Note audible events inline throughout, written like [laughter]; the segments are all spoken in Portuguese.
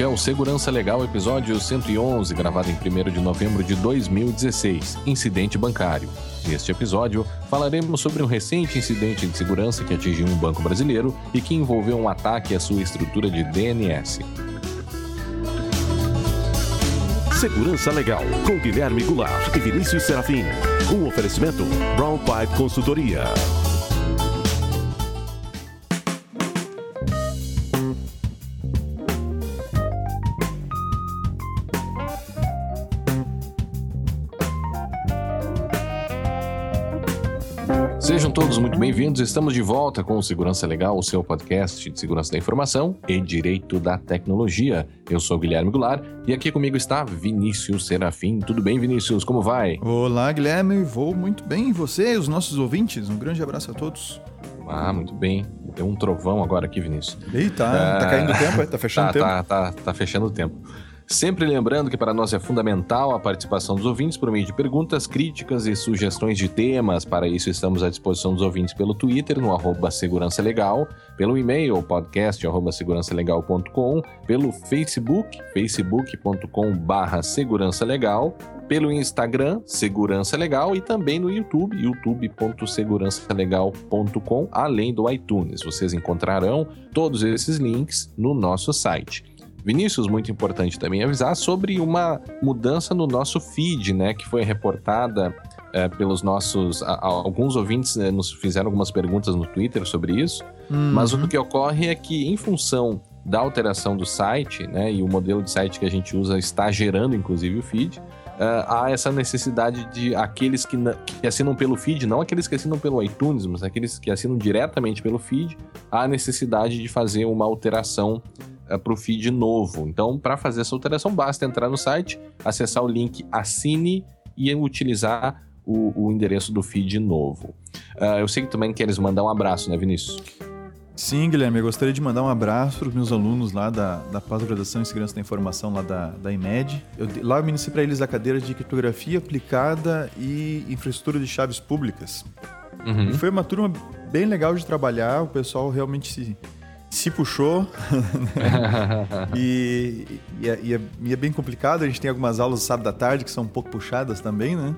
É o Segurança Legal, episódio 111, gravado em 1 de novembro de 2016, Incidente Bancário. Neste episódio, falaremos sobre um recente incidente de segurança que atingiu um banco brasileiro e que envolveu um ataque à sua estrutura de DNS. Segurança Legal, com Guilherme Goulart e Vinícius Serafim. Um oferecimento Brown Pipe Consultoria. Bem-vindos. Estamos de volta com o Segurança Legal, o seu podcast de segurança da informação e direito da tecnologia. Eu sou Guilherme Goulart e aqui comigo está Vinícius Serafim. Tudo bem, Vinícius? Como vai? Olá, Guilherme. Vou muito bem. E você, os nossos ouvintes? Um grande abraço a todos. Ah, muito bem. Deu um trovão agora aqui, Vinícius. Eita, tá, tá caindo o tempo, é? tá [laughs] fechando tá, o tempo. Tá, tá, tá fechando o tempo. Sempre lembrando que para nós é fundamental a participação dos ouvintes por meio de perguntas, críticas e sugestões de temas. Para isso, estamos à disposição dos ouvintes pelo Twitter, no arroba Segurança Legal, pelo e-mail, podcast, segurançalegal.com, pelo Facebook, facebook.com Segurança Legal, pelo Instagram, Segurança Legal, e também no YouTube, youtube.segurançalegal.com, além do iTunes. Vocês encontrarão todos esses links no nosso site. Vinícius, muito importante também avisar sobre uma mudança no nosso feed, né, que foi reportada é, pelos nossos. A, a, alguns ouvintes né, nos fizeram algumas perguntas no Twitter sobre isso, uhum. mas o que ocorre é que, em função da alteração do site, né, e o modelo de site que a gente usa está gerando, inclusive, o feed. Uh, há essa necessidade de aqueles que, que, assinam pelo feed, não aqueles que assinam pelo iTunes, mas aqueles que assinam diretamente pelo feed, há a necessidade de fazer uma alteração para o feed novo. Então, para fazer essa alteração, basta entrar no site, acessar o link Assine e utilizar o, o endereço do feed novo. Uh, eu sei que também queres mandar um abraço, né, Vinícius? Sim, Guilherme, eu gostaria de mandar um abraço para os meus alunos lá da, da pós-graduação em segurança da informação lá da, da IMED. Eu, lá eu ministrei para eles a cadeira de criptografia aplicada e infraestrutura de chaves públicas. Uhum. Foi uma turma bem legal de trabalhar, o pessoal realmente se, se puxou. e, e, é, e, é, e, é, bem complicado, a gente tem algumas aulas sábado da tarde que são um pouco puxadas também, né?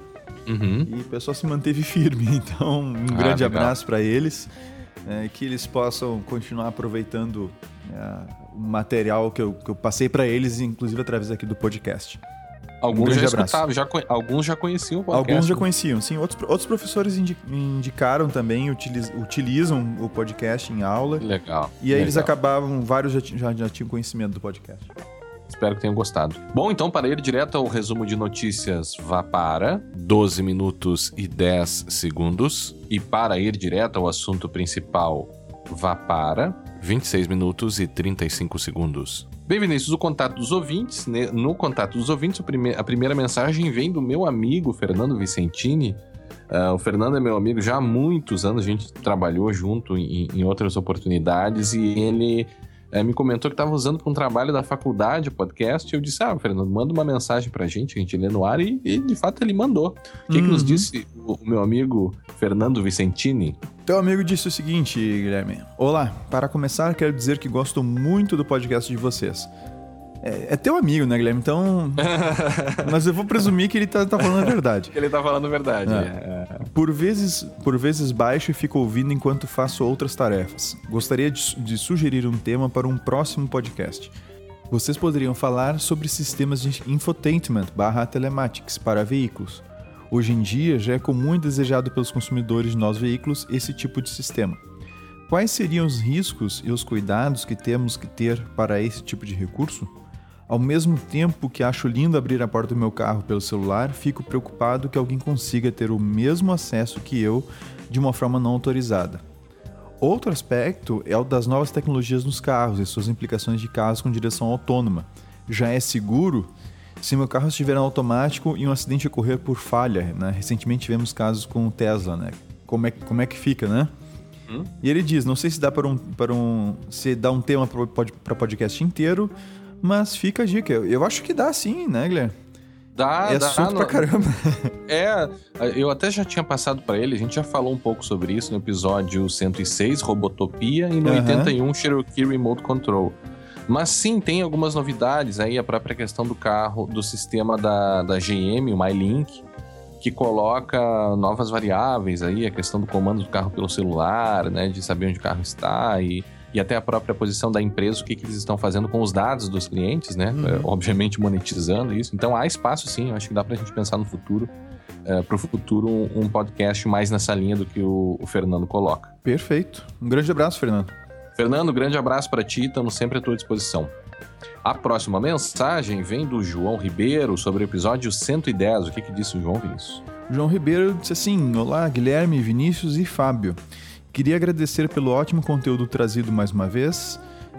Uhum. E o pessoal se manteve firme, [laughs] então um ah, grande legal. abraço para eles é, que eles possam continuar aproveitando é, o material que eu, que eu passei para eles, inclusive através aqui do podcast. Alguns um já escutavam, já, alguns já conheciam o podcast. Alguns já conheciam, sim. Outros, outros professores indicaram também, utiliz, utilizam o podcast em aula. Legal. E aí legal. eles acabavam, vários já, já, já tinham conhecimento do podcast. Espero que tenham gostado. Bom, então, para ir direto ao resumo de notícias, vá para 12 minutos e 10 segundos. E para ir direto ao assunto principal, vá para 26 minutos e 35 segundos. Bem, Vinícius, o contato dos ouvintes. Né? No contato dos ouvintes, a primeira mensagem vem do meu amigo Fernando Vicentini. Uh, o Fernando é meu amigo já há muitos anos, a gente trabalhou junto em, em outras oportunidades e ele é, me comentou que estava usando para um trabalho da faculdade o podcast. E eu disse: Ah, Fernando, manda uma mensagem para a gente, a gente lê no ar. E, e de fato ele mandou. O que, uhum. que nos uhum. disse o, o meu amigo Fernando Vicentini? Teu amigo disse o seguinte, Guilherme: Olá, para começar, quero dizer que gosto muito do podcast de vocês. É, é, teu amigo, né, Guilherme? Então. [laughs] mas eu vou presumir que ele tá, tá falando a verdade. ele tá falando a verdade. É. É. Por, vezes, por vezes baixo e fico ouvindo enquanto faço outras tarefas. Gostaria de, de sugerir um tema para um próximo podcast. Vocês poderiam falar sobre sistemas de infotainment barra telematics para veículos. Hoje em dia já é comum e desejado pelos consumidores de novos veículos esse tipo de sistema. Quais seriam os riscos e os cuidados que temos que ter para esse tipo de recurso? Ao mesmo tempo que acho lindo abrir a porta do meu carro pelo celular, fico preocupado que alguém consiga ter o mesmo acesso que eu de uma forma não autorizada. Outro aspecto é o das novas tecnologias nos carros e suas implicações de carros com direção autônoma. Já é seguro se meu carro estiver automático e um acidente ocorrer por falha. Né? Recentemente tivemos casos com o Tesla, né? Como é, como é que fica, né? Hum? E ele diz, não sei se dá para um, para um, se dá um tema para podcast inteiro, mas fica a dica. Eu acho que dá sim, né, Guilherme? Dá, é dá. assunto pra caramba. [laughs] É, eu até já tinha passado para ele, a gente já falou um pouco sobre isso no episódio 106, Robotopia, e no uhum. 81, Cherokee Remote Control. Mas sim, tem algumas novidades aí, a própria questão do carro, do sistema da, da GM, o MyLink, que coloca novas variáveis aí, a questão do comando do carro pelo celular, né, de saber onde o carro está e, e até a própria posição da empresa, o que, que eles estão fazendo com os dados dos clientes, né, Uhum. é, obviamente monetizando isso. Então há espaço sim, eu acho que dá pra gente pensar no futuro, é, pro futuro um, um podcast mais nessa linha do que o, o Fernando coloca. Perfeito. Um grande abraço, Fernando. Fernando, grande abraço para ti, estamos sempre à tua disposição. A próxima mensagem vem do João Ribeiro sobre o episódio 110. O que, que disse o João Vinícius? João Ribeiro disse assim: Olá, Guilherme, Vinícius e Fábio. Queria agradecer pelo ótimo conteúdo trazido mais uma vez.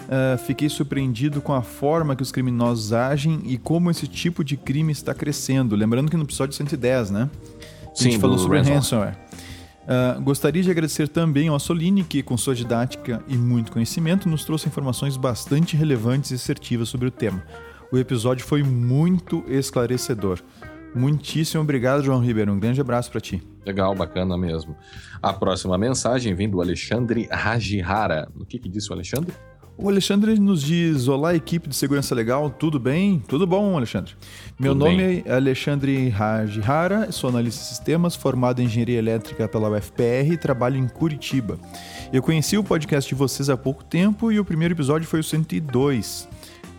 Ah, fiquei surpreendido com a forma que os criminosos agem e como esse tipo de crime está crescendo. Lembrando que no episódio 110, né? A gente Sim, falou sobre ransomware. Ah, gostaria de agradecer também ao Assolini, que, com sua didática e muito conhecimento, nos trouxe informações bastante relevantes e assertivas sobre o tema. O episódio foi muito esclarecedor. Muitíssimo obrigado, João Ribeiro. Um grande abraço para ti. Legal, bacana mesmo. A próxima mensagem vem do Alexandre Rajihara. O que, que disse o Alexandre? O Alexandre nos diz: Olá, equipe de segurança legal, tudo bem? Tudo bom, Alexandre? Meu Tudo nome é Alexandre Rajihara, sou analista de sistemas, formado em engenharia elétrica pela UFPR e trabalho em Curitiba. Eu conheci o podcast de vocês há pouco tempo e o primeiro episódio foi o 102.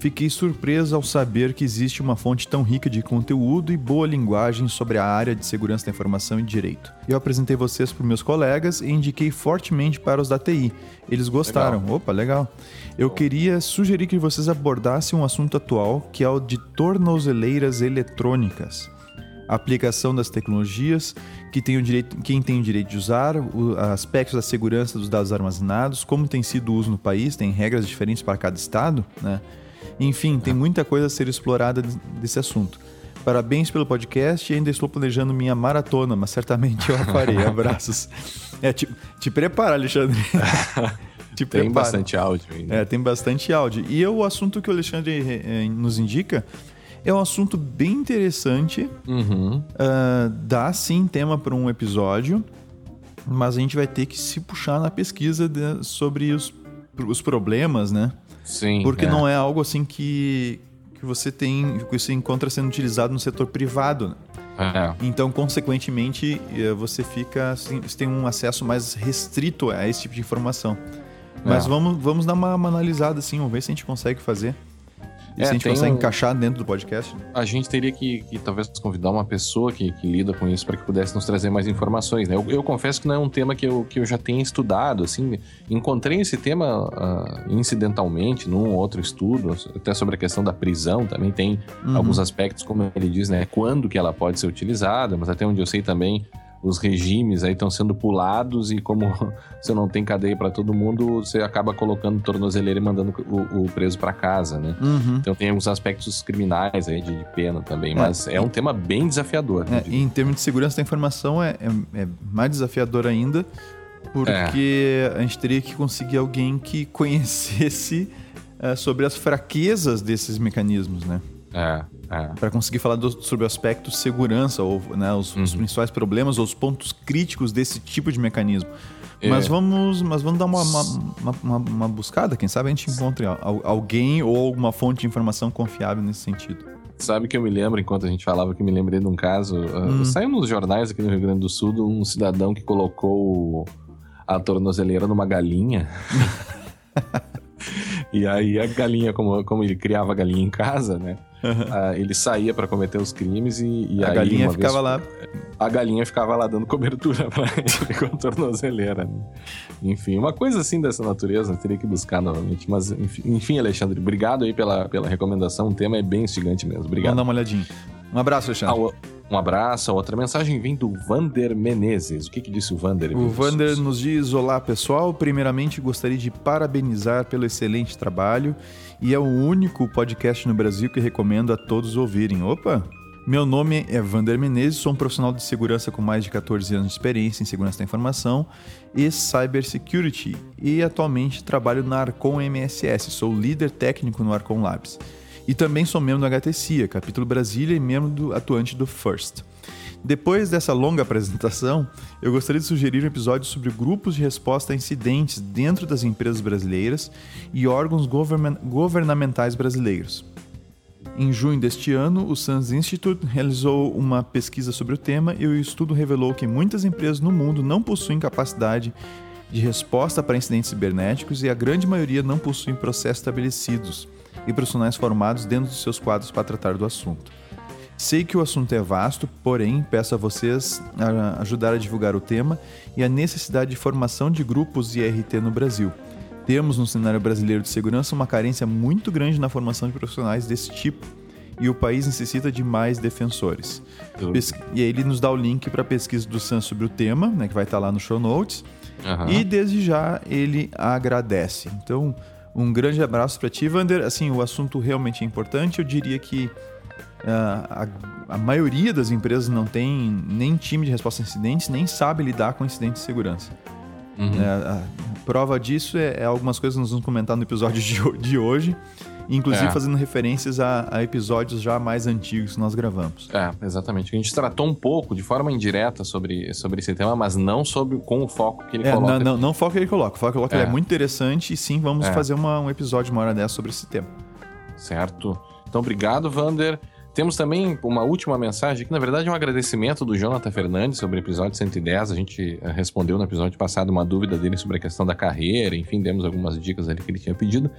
Fiquei surpreso ao saber que existe uma fonte tão rica de conteúdo e boa linguagem sobre a área de segurança da informação e direito. Eu apresentei vocês para meus colegas e indiquei fortemente para os da TI. Eles gostaram. Opa, legal. Eu queria sugerir que vocês abordassem um assunto atual, que é o de tornozeleiras eletrônicas. A aplicação das tecnologias, que tem o direito, quem tem o direito de usar, o, aspectos da segurança dos dados armazenados, como tem sido o uso no país, tem regras diferentes para cada estado, né? Enfim, tem muita coisa a ser explorada desse assunto. Parabéns pelo podcast e ainda estou planejando minha maratona, mas certamente eu a farei. [laughs] Abraços. É, te, te prepara, Alexandre. [laughs] te Tem prepara. bastante áudio né? É, tem bastante áudio. E o assunto que o Alexandre eh, nos indica é um assunto bem interessante. Uhum. Ah, dá sim tema para um episódio, mas a gente vai ter que se puxar na pesquisa de- sobre os, os problemas, né? Sim. Porque é. não é algo assim que, que você tem, que você encontra sendo utilizado no setor privado. né? É. Então, consequentemente, eh, você fica assim, você tem um acesso mais restrito a esse tipo de informação. Mas É. vamos, vamos dar uma, uma analisada assim, vamos ver se a gente consegue fazer. E É, se a gente consegue um- encaixar dentro do podcast. A gente teria que, que talvez convidar uma pessoa que, que lida com isso para que pudesse nos trazer mais informações, né? Eu, eu confesso que não é um tema que eu, que eu já tenha estudado, assim. Encontrei esse tema ah, incidentalmente num ou outro estudo, até sobre a questão da prisão também tem Uhum. alguns aspectos, como ele diz, né? Quando que ela pode ser utilizada, mas até onde eu sei também os regimes aí estão sendo pulados e como [laughs] você não tem cadeia para todo mundo, você acaba colocando tornozeleira e mandando o, o preso para casa, né? Uhum. Então tem alguns aspectos criminais aí de, de pena também, mas é, um tema bem desafiador. É, diria. e em termos de segurança da informação é, é- é mais desafiador ainda, porque É. a gente teria que conseguir alguém que [laughs] conhecesse eh, sobre as fraquezas desses mecanismos, né? É, é. Para conseguir falar do- sobre o aspecto segurança, ou né, os, os Uhum. principais problemas, ou os pontos críticos desse tipo de mecanismo. É. Mas vamos, mas vamos dar uma, uma, uma- uma- uma buscada, quem sabe a gente encontre al- alguém ou alguma fonte de informação confiável nesse sentido. Sabe que eu me lembro, enquanto a gente falava, que me lembrei de um caso. uh, Hum. Saiu nos jornais aqui no Rio Grande do Sul um cidadão que colocou a tornozeleira numa galinha. [laughs] [laughs] e aí a galinha, como, como ele criava galinha em casa, né? [laughs] ah, ele saía para cometer os crimes e, e a aí galinha ficava vez, lá. a galinha ficava lá dando cobertura [laughs] pra ele com a tornozeleira. Né? Enfim, uma coisa assim dessa natureza, teria que buscar novamente. Mas, enfim, Alexandre, obrigado aí pela, pela recomendação. O tema é bem instigante mesmo. Vamos Obrigado. dar uma olhadinha. Um abraço, Ah, Alexandre. o- um abraço. A outra mensagem vem do Vander Menezes. O que, que disse o Vander? O Vander nos diz: Olá pessoal, primeiramente gostaria de parabenizar pelo excelente trabalho e é o único podcast no Brasil que recomendo a todos ouvirem. Opa! Meu nome é Vander Menezes, sou um profissional de segurança com mais de 14 anos de experiência em segurança da informação e cybersecurity e atualmente trabalho na Arcon MSS, sou líder técnico no Arcon Labs. E também sou membro do HTCIA, capítulo Brasília, e membro do, atuante do FIRST. Depois dessa longa apresentação, eu gostaria de sugerir um episódio sobre grupos de resposta a incidentes dentro das empresas brasileiras e órgãos governamentais brasileiros. Em junho deste ano, o SANS Institute realizou uma pesquisa sobre o tema e o estudo revelou que muitas empresas no mundo não possuem capacidade de resposta para incidentes cibernéticos e a grande maioria não possuem processos estabelecidos e profissionais formados dentro dos seus quadros para tratar do assunto. Sei que o assunto é vasto, porém peço a vocês a ajudar a divulgar o tema e a necessidade de formação de grupos IRT no Brasil. Temos no cenário brasileiro de segurança uma carência muito grande na formação de profissionais desse tipo e o país necessita de mais defensores. E aí ele nos dá o link para a pesquisa do SAN sobre o tema, né, que vai estar lá no show notes. Uhum. E desde já ele agradece. Então, um grande abraço para ti, Vander. Assim, o assunto realmente é importante. Eu diria que uh, a, a, maioria das empresas não tem nem time de resposta a incidentes, nem sabe lidar com incidentes de segurança. Uhum. A prova disso é, é, algumas coisas que nós vamos comentar no episódio de, de hoje, inclusive é. fazendo referências a, a, episódios já mais antigos que nós gravamos. É, exatamente. A gente tratou um pouco, de forma indireta, sobre, sobre esse tema, mas não sobre com o foco que ele é, coloca. Não, não, não o foco que ele coloca. O foco que ele coloca é. é muito interessante e sim, vamos é. fazer uma, um episódio uma hora dessa sobre esse tema. Certo. Então, obrigado, Vander. Temos também uma última mensagem, que na verdade é um agradecimento do Jonathan Fernandes sobre o episódio 110. A gente eh, respondeu no episódio passado uma dúvida dele sobre a questão da carreira, enfim, demos algumas dicas ali que ele tinha pedido.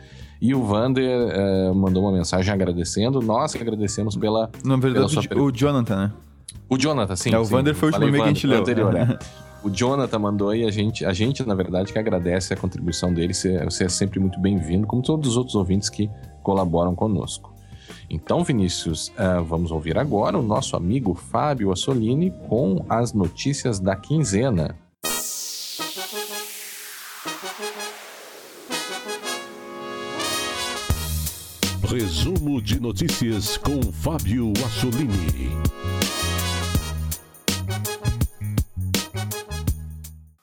E o Vander eh, mandou uma mensagem agradecendo. Nós que agradecemos pela. Na verdade, pela sua... o Jonathan, né? O Jonathan, sim. É, o Vander foi o último que a gente leu. Anterior, é. [laughs] O Jonathan mandou e a gente, a gente, na verdade, que agradece a contribuição dele. Você, você é sempre muito bem-vindo, como todos os outros ouvintes que colaboram conosco. Então, Vinícius, uh, vamos ouvir agora o nosso amigo Fábio Assolini com as notícias da quinzena. Resumo de notícias com Fábio Assolini.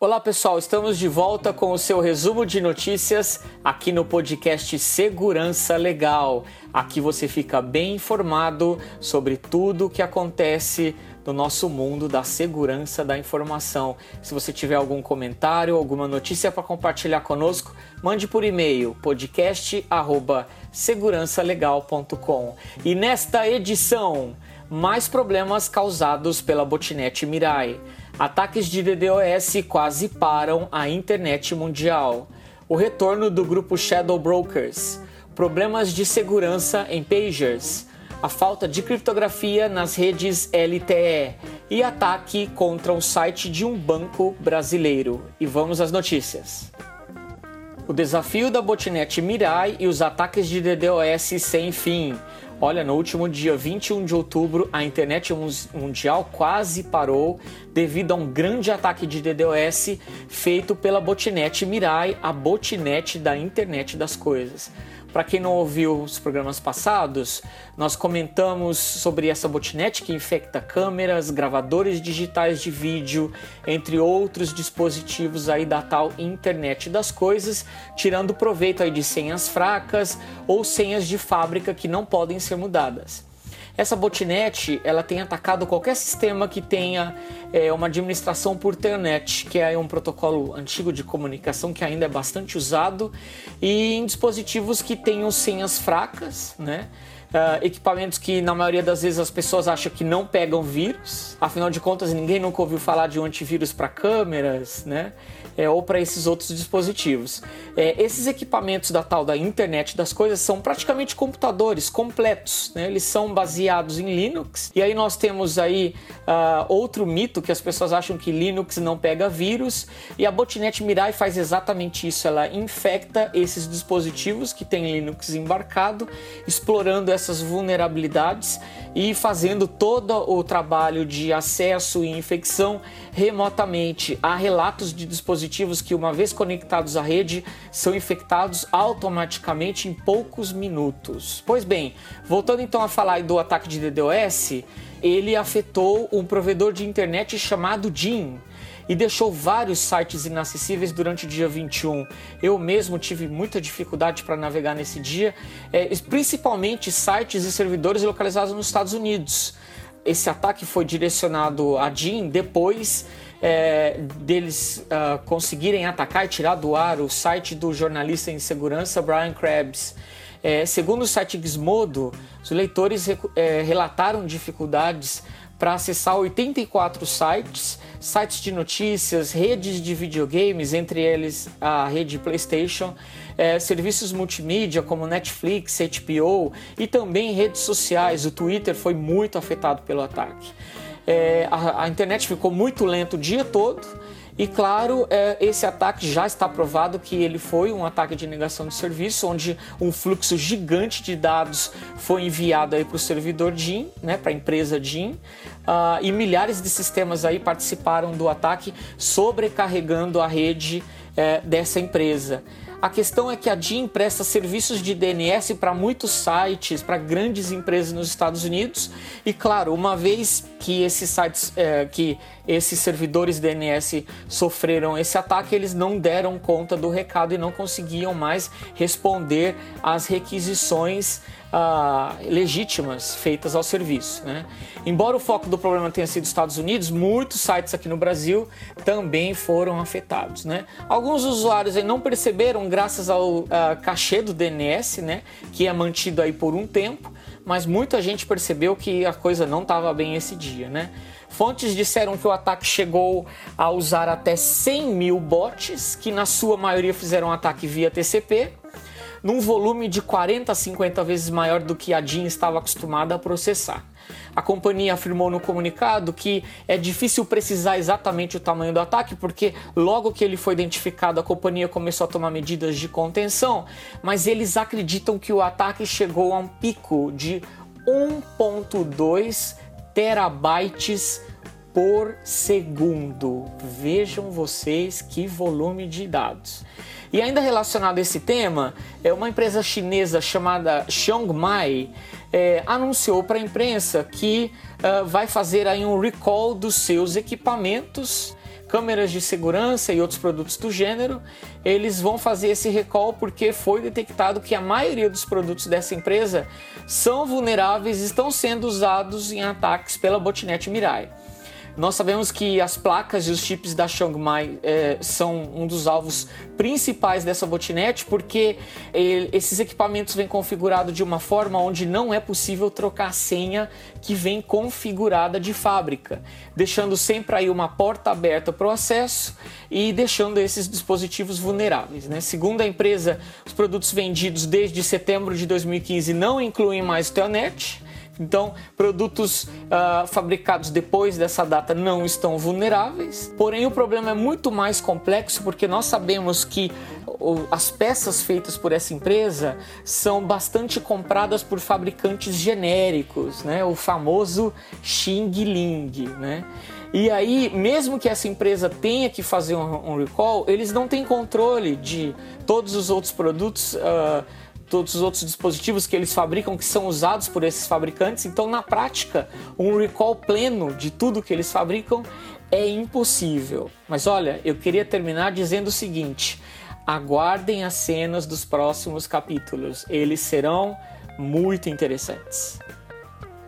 Olá pessoal, estamos de volta com o seu resumo de notícias aqui no podcast Segurança Legal. Aqui você fica bem informado sobre tudo o que acontece no nosso mundo da segurança da informação. Se você tiver algum comentário, alguma notícia para compartilhar conosco, mande por e-mail podcast@segurançalegal.com. E nesta edição, mais problemas causados pela botnet Mirai. Ataques de DDoS quase param a internet mundial. O retorno do grupo Shadow Brokers. Problemas de segurança em pagers. A falta de criptografia nas redes LTE e ataque contra o site de um banco brasileiro. E vamos às notícias. O desafio da botnet Mirai e os ataques de DDoS sem fim. Olha, no último dia 21 de outubro, a internet mundial quase parou devido a um grande ataque de DDoS feito pela botnet Mirai, a botnet da internet das coisas. Para quem não ouviu os programas passados, nós comentamos sobre essa botnet que infecta câmeras, gravadores digitais de vídeo, entre outros dispositivos aí da tal internet das coisas, tirando proveito aí de senhas fracas ou senhas de fábrica que não podem ser mudadas. Essa botnet ela tem atacado qualquer sistema que tenha é, uma administração por telnet, que é um protocolo antigo de comunicação que ainda é bastante usado, e em dispositivos que tenham senhas fracas, né? Uh, equipamentos que na maioria das vezes as pessoas acham que não pegam vírus, afinal de contas ninguém nunca ouviu falar de um antivírus para câmeras, né? É, ou para esses outros dispositivos. É, esses equipamentos da tal da internet das coisas são praticamente computadores completos, né? eles são baseados em Linux. E aí nós temos aí uh, outro mito que as pessoas acham que Linux não pega vírus e a botnet Mirai faz exatamente isso. Ela infecta esses dispositivos que têm Linux embarcado, explorando essas vulnerabilidades e fazendo todo o trabalho de acesso e infecção remotamente. Há relatos de dispositivos que, uma vez conectados à rede, são infectados automaticamente em poucos minutos. Pois bem, voltando então a falar do ataque de DDoS, ele afetou um provedor de internet chamado DIN. e deixou vários sites inacessíveis durante o dia 21. Eu mesmo tive muita dificuldade para navegar nesse dia, é, principalmente sites e servidores localizados nos Estados Unidos. Esse ataque foi direcionado a Jim depois é, deles uh, conseguirem atacar e tirar do ar o site do jornalista em segurança Brian Krebs. É, segundo o site Gizmodo, os leitores é, relataram dificuldades para acessar 84 sites, sites de notícias, redes de videogames, entre eles a rede PlayStation, é, serviços multimídia como Netflix, HBO e também redes sociais. O Twitter foi muito afetado pelo ataque. É, a, a internet ficou muito lenta o dia todo e claro, é, esse ataque já está provado que ele foi um ataque de negação de serviço, onde um fluxo gigante de dados foi enviado para o servidor DIN, né, para a empresa DIN, uh, e milhares de sistemas aí participaram do ataque, sobrecarregando a rede é, dessa empresa. A questão é que a DIN presta serviços de DNS para muitos sites, para grandes empresas nos Estados Unidos. E claro, uma vez que esses sites, é, que esses servidores DNS sofreram esse ataque, eles não deram conta do recado e não conseguiam mais responder às requisições ah, legítimas feitas ao serviço. Né? Embora o foco do problema tenha sido Estados Unidos, muitos sites aqui no Brasil também foram afetados. Né? Alguns usuários não perceberam graças ao ah, cachê do DNS, né, que é mantido aí por um tempo, mas muita gente percebeu que a coisa não estava bem esse dia. Né? Fontes disseram que o ataque chegou a usar até 100 mil bots, que na sua maioria fizeram ataque via TCP num volume de 40 a 50 vezes maior do que a DIN estava acostumada a processar. A companhia afirmou no comunicado que é difícil precisar exatamente o tamanho do ataque, porque logo que ele foi identificado, a companhia começou a tomar medidas de contenção, mas eles acreditam que o ataque chegou a um pico de 1.2 terabytes por segundo. Vejam vocês que volume de dados. E ainda relacionado a esse tema, é uma empresa chinesa chamada Xiongmai é, anunciou para a imprensa que uh, vai fazer aí um recall dos seus equipamentos câmeras de segurança e outros produtos do gênero, eles vão fazer esse recall porque foi detectado que a maioria dos produtos dessa empresa são vulneráveis e estão sendo usados em ataques pela botnet Mirai. Nós sabemos que as placas e os chips da Xiongmai é, são um dos alvos principais dessa botnet, porque é, esses equipamentos vêm configurados de uma forma onde não é possível trocar a senha que vem configurada de fábrica, deixando sempre aí uma porta aberta para o acesso e deixando esses dispositivos vulneráveis. Né? Segundo a empresa, os produtos vendidos desde setembro de 2015 não incluem mais o Telnet então, produtos uh, fabricados depois dessa data não estão vulneráveis. Porém, o problema é muito mais complexo porque nós sabemos que as peças feitas por essa empresa são bastante compradas por fabricantes genéricos, né? O famoso Xing Ling, né? E aí, mesmo que essa empresa tenha que fazer um, recall, eles não têm controle de todos os outros produtos. Uh, todos os outros dispositivos que eles fabricam que são usados por esses fabricantes. Então, na prática, um recall pleno de tudo que eles fabricam é impossível. Mas olha, eu queria terminar dizendo o seguinte: aguardem as cenas dos próximos capítulos, eles serão muito interessantes.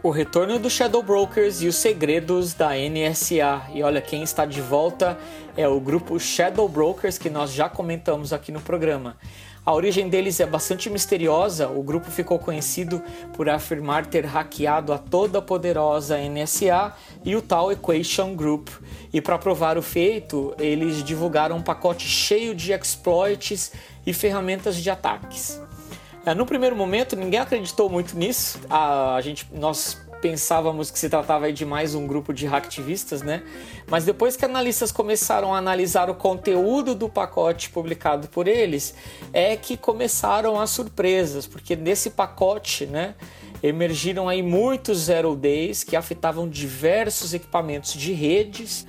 O retorno dos Shadow Brokers e os segredos da NSA. E olha, quem está de volta é o grupo Shadow Brokers que nós já comentamos aqui no programa. A origem deles é bastante misteriosa. O grupo ficou conhecido por afirmar ter hackeado a toda poderosa NSA e o tal Equation Group. E para provar o feito, eles divulgaram um pacote cheio de exploits e ferramentas de ataques. É, no primeiro momento, ninguém acreditou muito nisso. A, gente, nós pensávamos que se tratava de mais um grupo de hacktivistas, né? Mas depois que analistas começaram a analisar o conteúdo do pacote publicado por eles, é que começaram as surpresas, porque nesse pacote, né, emergiram aí muitos zero days que afetavam diversos equipamentos de redes,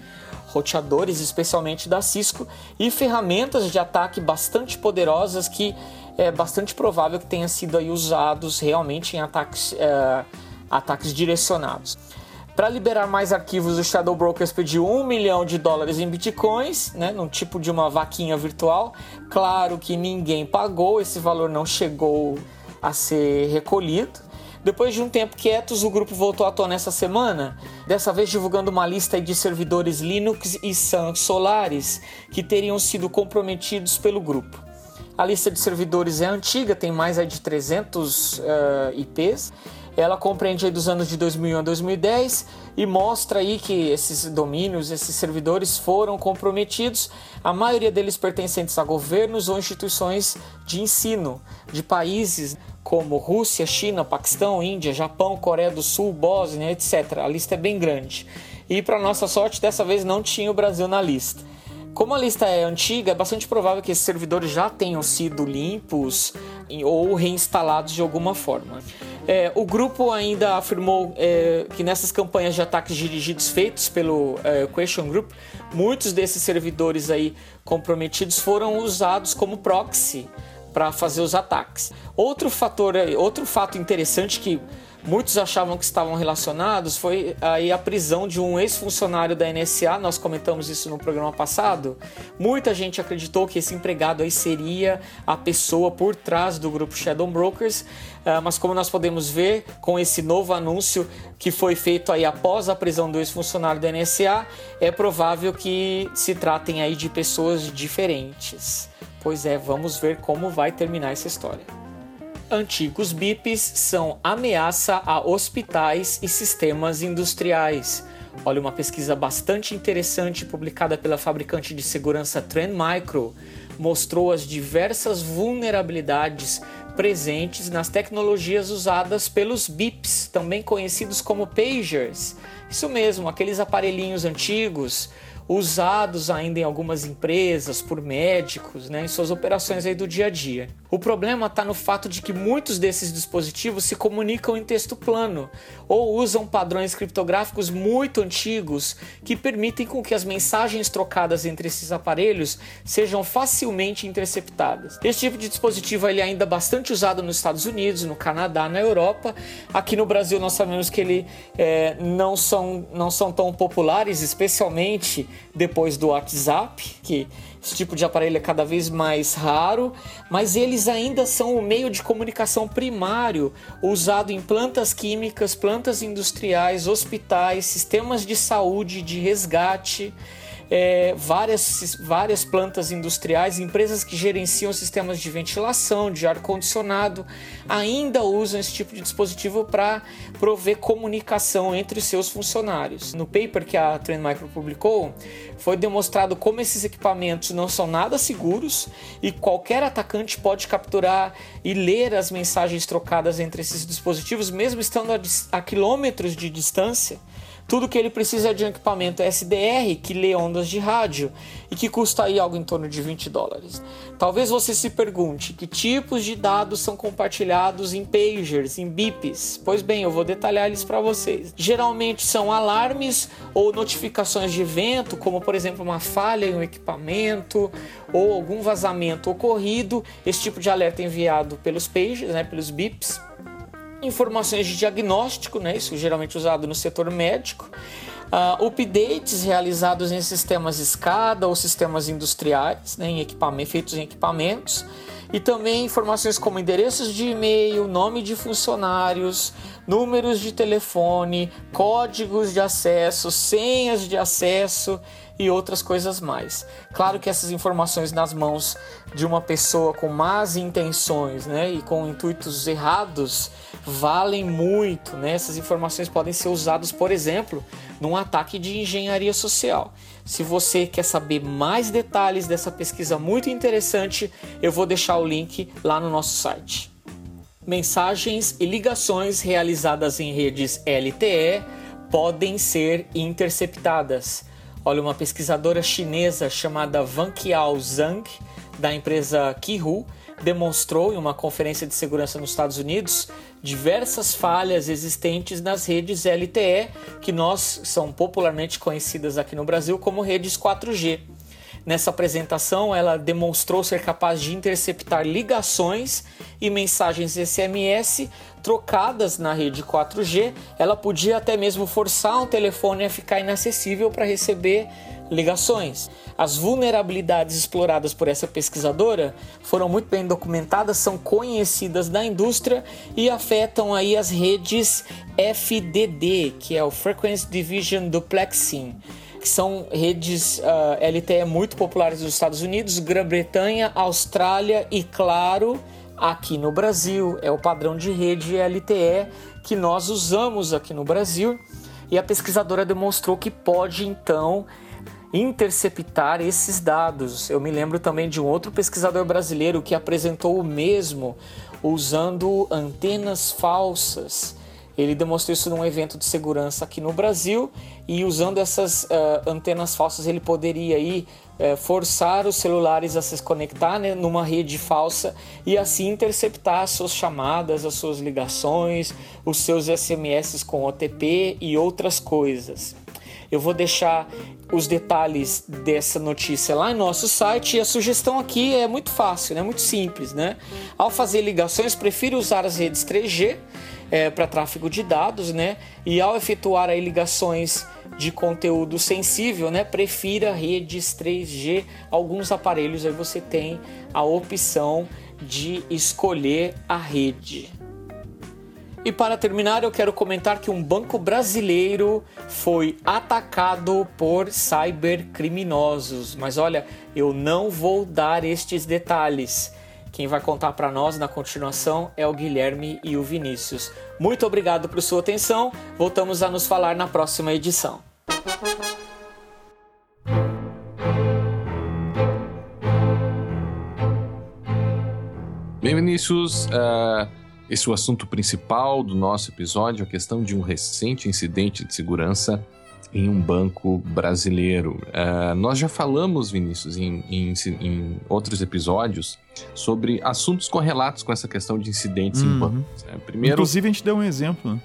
roteadores, especialmente da Cisco, e ferramentas de ataque bastante poderosas que é bastante provável que tenham sido aí usados realmente em ataques é, ataques direcionados. Para liberar mais arquivos, o Shadow Brokers pediu um milhão de dólares em bitcoins, né, num tipo de uma vaquinha virtual. Claro que ninguém pagou, esse valor não chegou a ser recolhido. Depois de um tempo quietos, o grupo voltou à tona essa semana, dessa vez divulgando uma lista de servidores Linux e Sun Solaris que teriam sido comprometidos pelo grupo. A lista de servidores é antiga, tem mais de 300 uh, IPs ela compreende dos anos de 2001 a 2010 e mostra aí que esses domínios, esses servidores foram comprometidos, a maioria deles pertencentes a governos ou instituições de ensino de países como Rússia, China, Paquistão, Índia, Japão, Coreia do Sul, Bósnia, etc. A lista é bem grande. E para nossa sorte, dessa vez não tinha o Brasil na lista. Como a lista é antiga, é bastante provável que esses servidores já tenham sido limpos ou reinstalados de alguma forma. É, o grupo ainda afirmou é, que nessas campanhas de ataques dirigidos feitos pelo é, Question Group, muitos desses servidores aí comprometidos foram usados como proxy para fazer os ataques. Outro fator, outro fato interessante que muitos achavam que estavam relacionados foi aí a prisão de um ex-funcionário da NSA, nós comentamos isso no programa passado. Muita gente acreditou que esse empregado aí seria a pessoa por trás do grupo Shadow Brokers, ah, mas como nós podemos ver com esse novo anúncio que foi feito aí após a prisão do ex-funcionário da NSA, é provável que se tratem aí de pessoas diferentes. Pois é, vamos ver como vai terminar essa história. Antigos BIPs são ameaça a hospitais e sistemas industriais. Olha, uma pesquisa bastante interessante publicada pela fabricante de segurança Trend Micro mostrou as diversas vulnerabilidades presentes nas tecnologias usadas pelos BIPs, também conhecidos como pagers. Isso mesmo, aqueles aparelhinhos antigos usados ainda em algumas empresas por médicos, né, em suas operações aí do dia a dia. O problema está no fato de que muitos desses dispositivos se comunicam em texto plano ou usam padrões criptográficos muito antigos que permitem com que as mensagens trocadas entre esses aparelhos sejam facilmente interceptadas. Esse tipo de dispositivo ele é ainda bastante usado nos Estados Unidos, no Canadá, na Europa. Aqui no Brasil nós sabemos que ele é, não, são, não são tão populares, especialmente depois do WhatsApp, que esse tipo de aparelho é cada vez mais raro, mas eles ainda são o meio de comunicação primário usado em plantas químicas, plantas industriais, hospitais, sistemas de saúde, de resgate é, várias, várias plantas industriais, empresas que gerenciam sistemas de ventilação, de ar-condicionado, ainda usam esse tipo de dispositivo para prover comunicação entre seus funcionários. No paper que a Trend Micro publicou, foi demonstrado como esses equipamentos não são nada seguros e qualquer atacante pode capturar e ler as mensagens trocadas entre esses dispositivos, mesmo estando a, a quilômetros de distância. Tudo que ele precisa é de um equipamento SDR que lê ondas de rádio e que custa aí algo em torno de 20 dólares. Talvez você se pergunte que tipos de dados são compartilhados em pagers, em bips. Pois bem, eu vou detalhar eles para vocês. Geralmente são alarmes ou notificações de evento, como por exemplo uma falha em um equipamento ou algum vazamento ocorrido. Esse tipo de alerta é enviado pelos pagers, né, pelos bips informações de diagnóstico, né, isso geralmente usado no setor médico, uh, updates realizados em sistemas SCADA ou sistemas industriais, né, em equipamento, feitos em equipamentos, e também informações como endereços de e-mail, nome de funcionários, números de telefone, códigos de acesso, senhas de acesso e outras coisas mais. Claro que essas informações nas mãos de uma pessoa com más intenções né, e com intuitos errados valem muito. Né? Essas informações podem ser usadas, por exemplo, num ataque de engenharia social. Se você quer saber mais detalhes dessa pesquisa muito interessante, eu vou deixar o link lá no nosso site. Mensagens e ligações realizadas em redes LTE podem ser interceptadas. Olha, uma pesquisadora chinesa chamada Van Qiao Zhang, da empresa Kihu, demonstrou em uma conferência de segurança nos Estados Unidos diversas falhas existentes nas redes LTE, que nós são popularmente conhecidas aqui no Brasil como redes 4G. Nessa apresentação, ela demonstrou ser capaz de interceptar ligações e mensagens SMS trocadas na rede 4G. Ela podia até mesmo forçar um telefone a ficar inacessível para receber ligações. As vulnerabilidades exploradas por essa pesquisadora foram muito bem documentadas, são conhecidas da indústria e afetam aí as redes FDD, que é o Frequency Division Duplexing que são redes uh, ah, LTE muito populares nos Estados Unidos, Grã-Bretanha, Austrália e, claro, aqui no Brasil. É o padrão de rede LTE que nós usamos aqui no Brasil. E a pesquisadora demonstrou que pode então interceptar esses dados. Eu me lembro também de um outro pesquisador brasileiro que apresentou o mesmo usando antenas falsas. Ele demonstrou isso num evento de segurança aqui no Brasil e usando essas uh, antenas falsas ele poderia aí uh, forçar os celulares a se conectar né, numa rede falsa e assim interceptar as suas chamadas, as suas ligações, os seus SMS com OTP e outras coisas. Eu vou deixar os detalhes dessa notícia lá em nosso site e a sugestão aqui é muito fácil, né? muito simples. Né? Ao fazer ligações, prefiro usar as redes 3G é, para tráfego de dados, né? E ao efetuar aí ligações de conteúdo sensível, né? Prefira redes 3G. Alguns aparelhos aí você tem a opção de escolher a rede. E para terminar, eu quero comentar que um banco brasileiro foi atacado por cybercriminosos. Mas olha, eu não vou dar estes detalhes. Quem vai contar para nós na continuação é o Guilherme e o Vinícius. Muito obrigado por sua atenção. Voltamos a nos falar na próxima edição. Bem, Vinícius, uh esse é o assunto principal do nosso episódio, a questão de um recente incidente de segurança em um banco brasileiro. Uh, nós já falamos, Vinícius, em, em, em, outros episódios sobre assuntos correlatos com essa questão de incidentes uhum. em bancos. Né? Primeiro, Inclusive, a gente deu um exemplo. Né?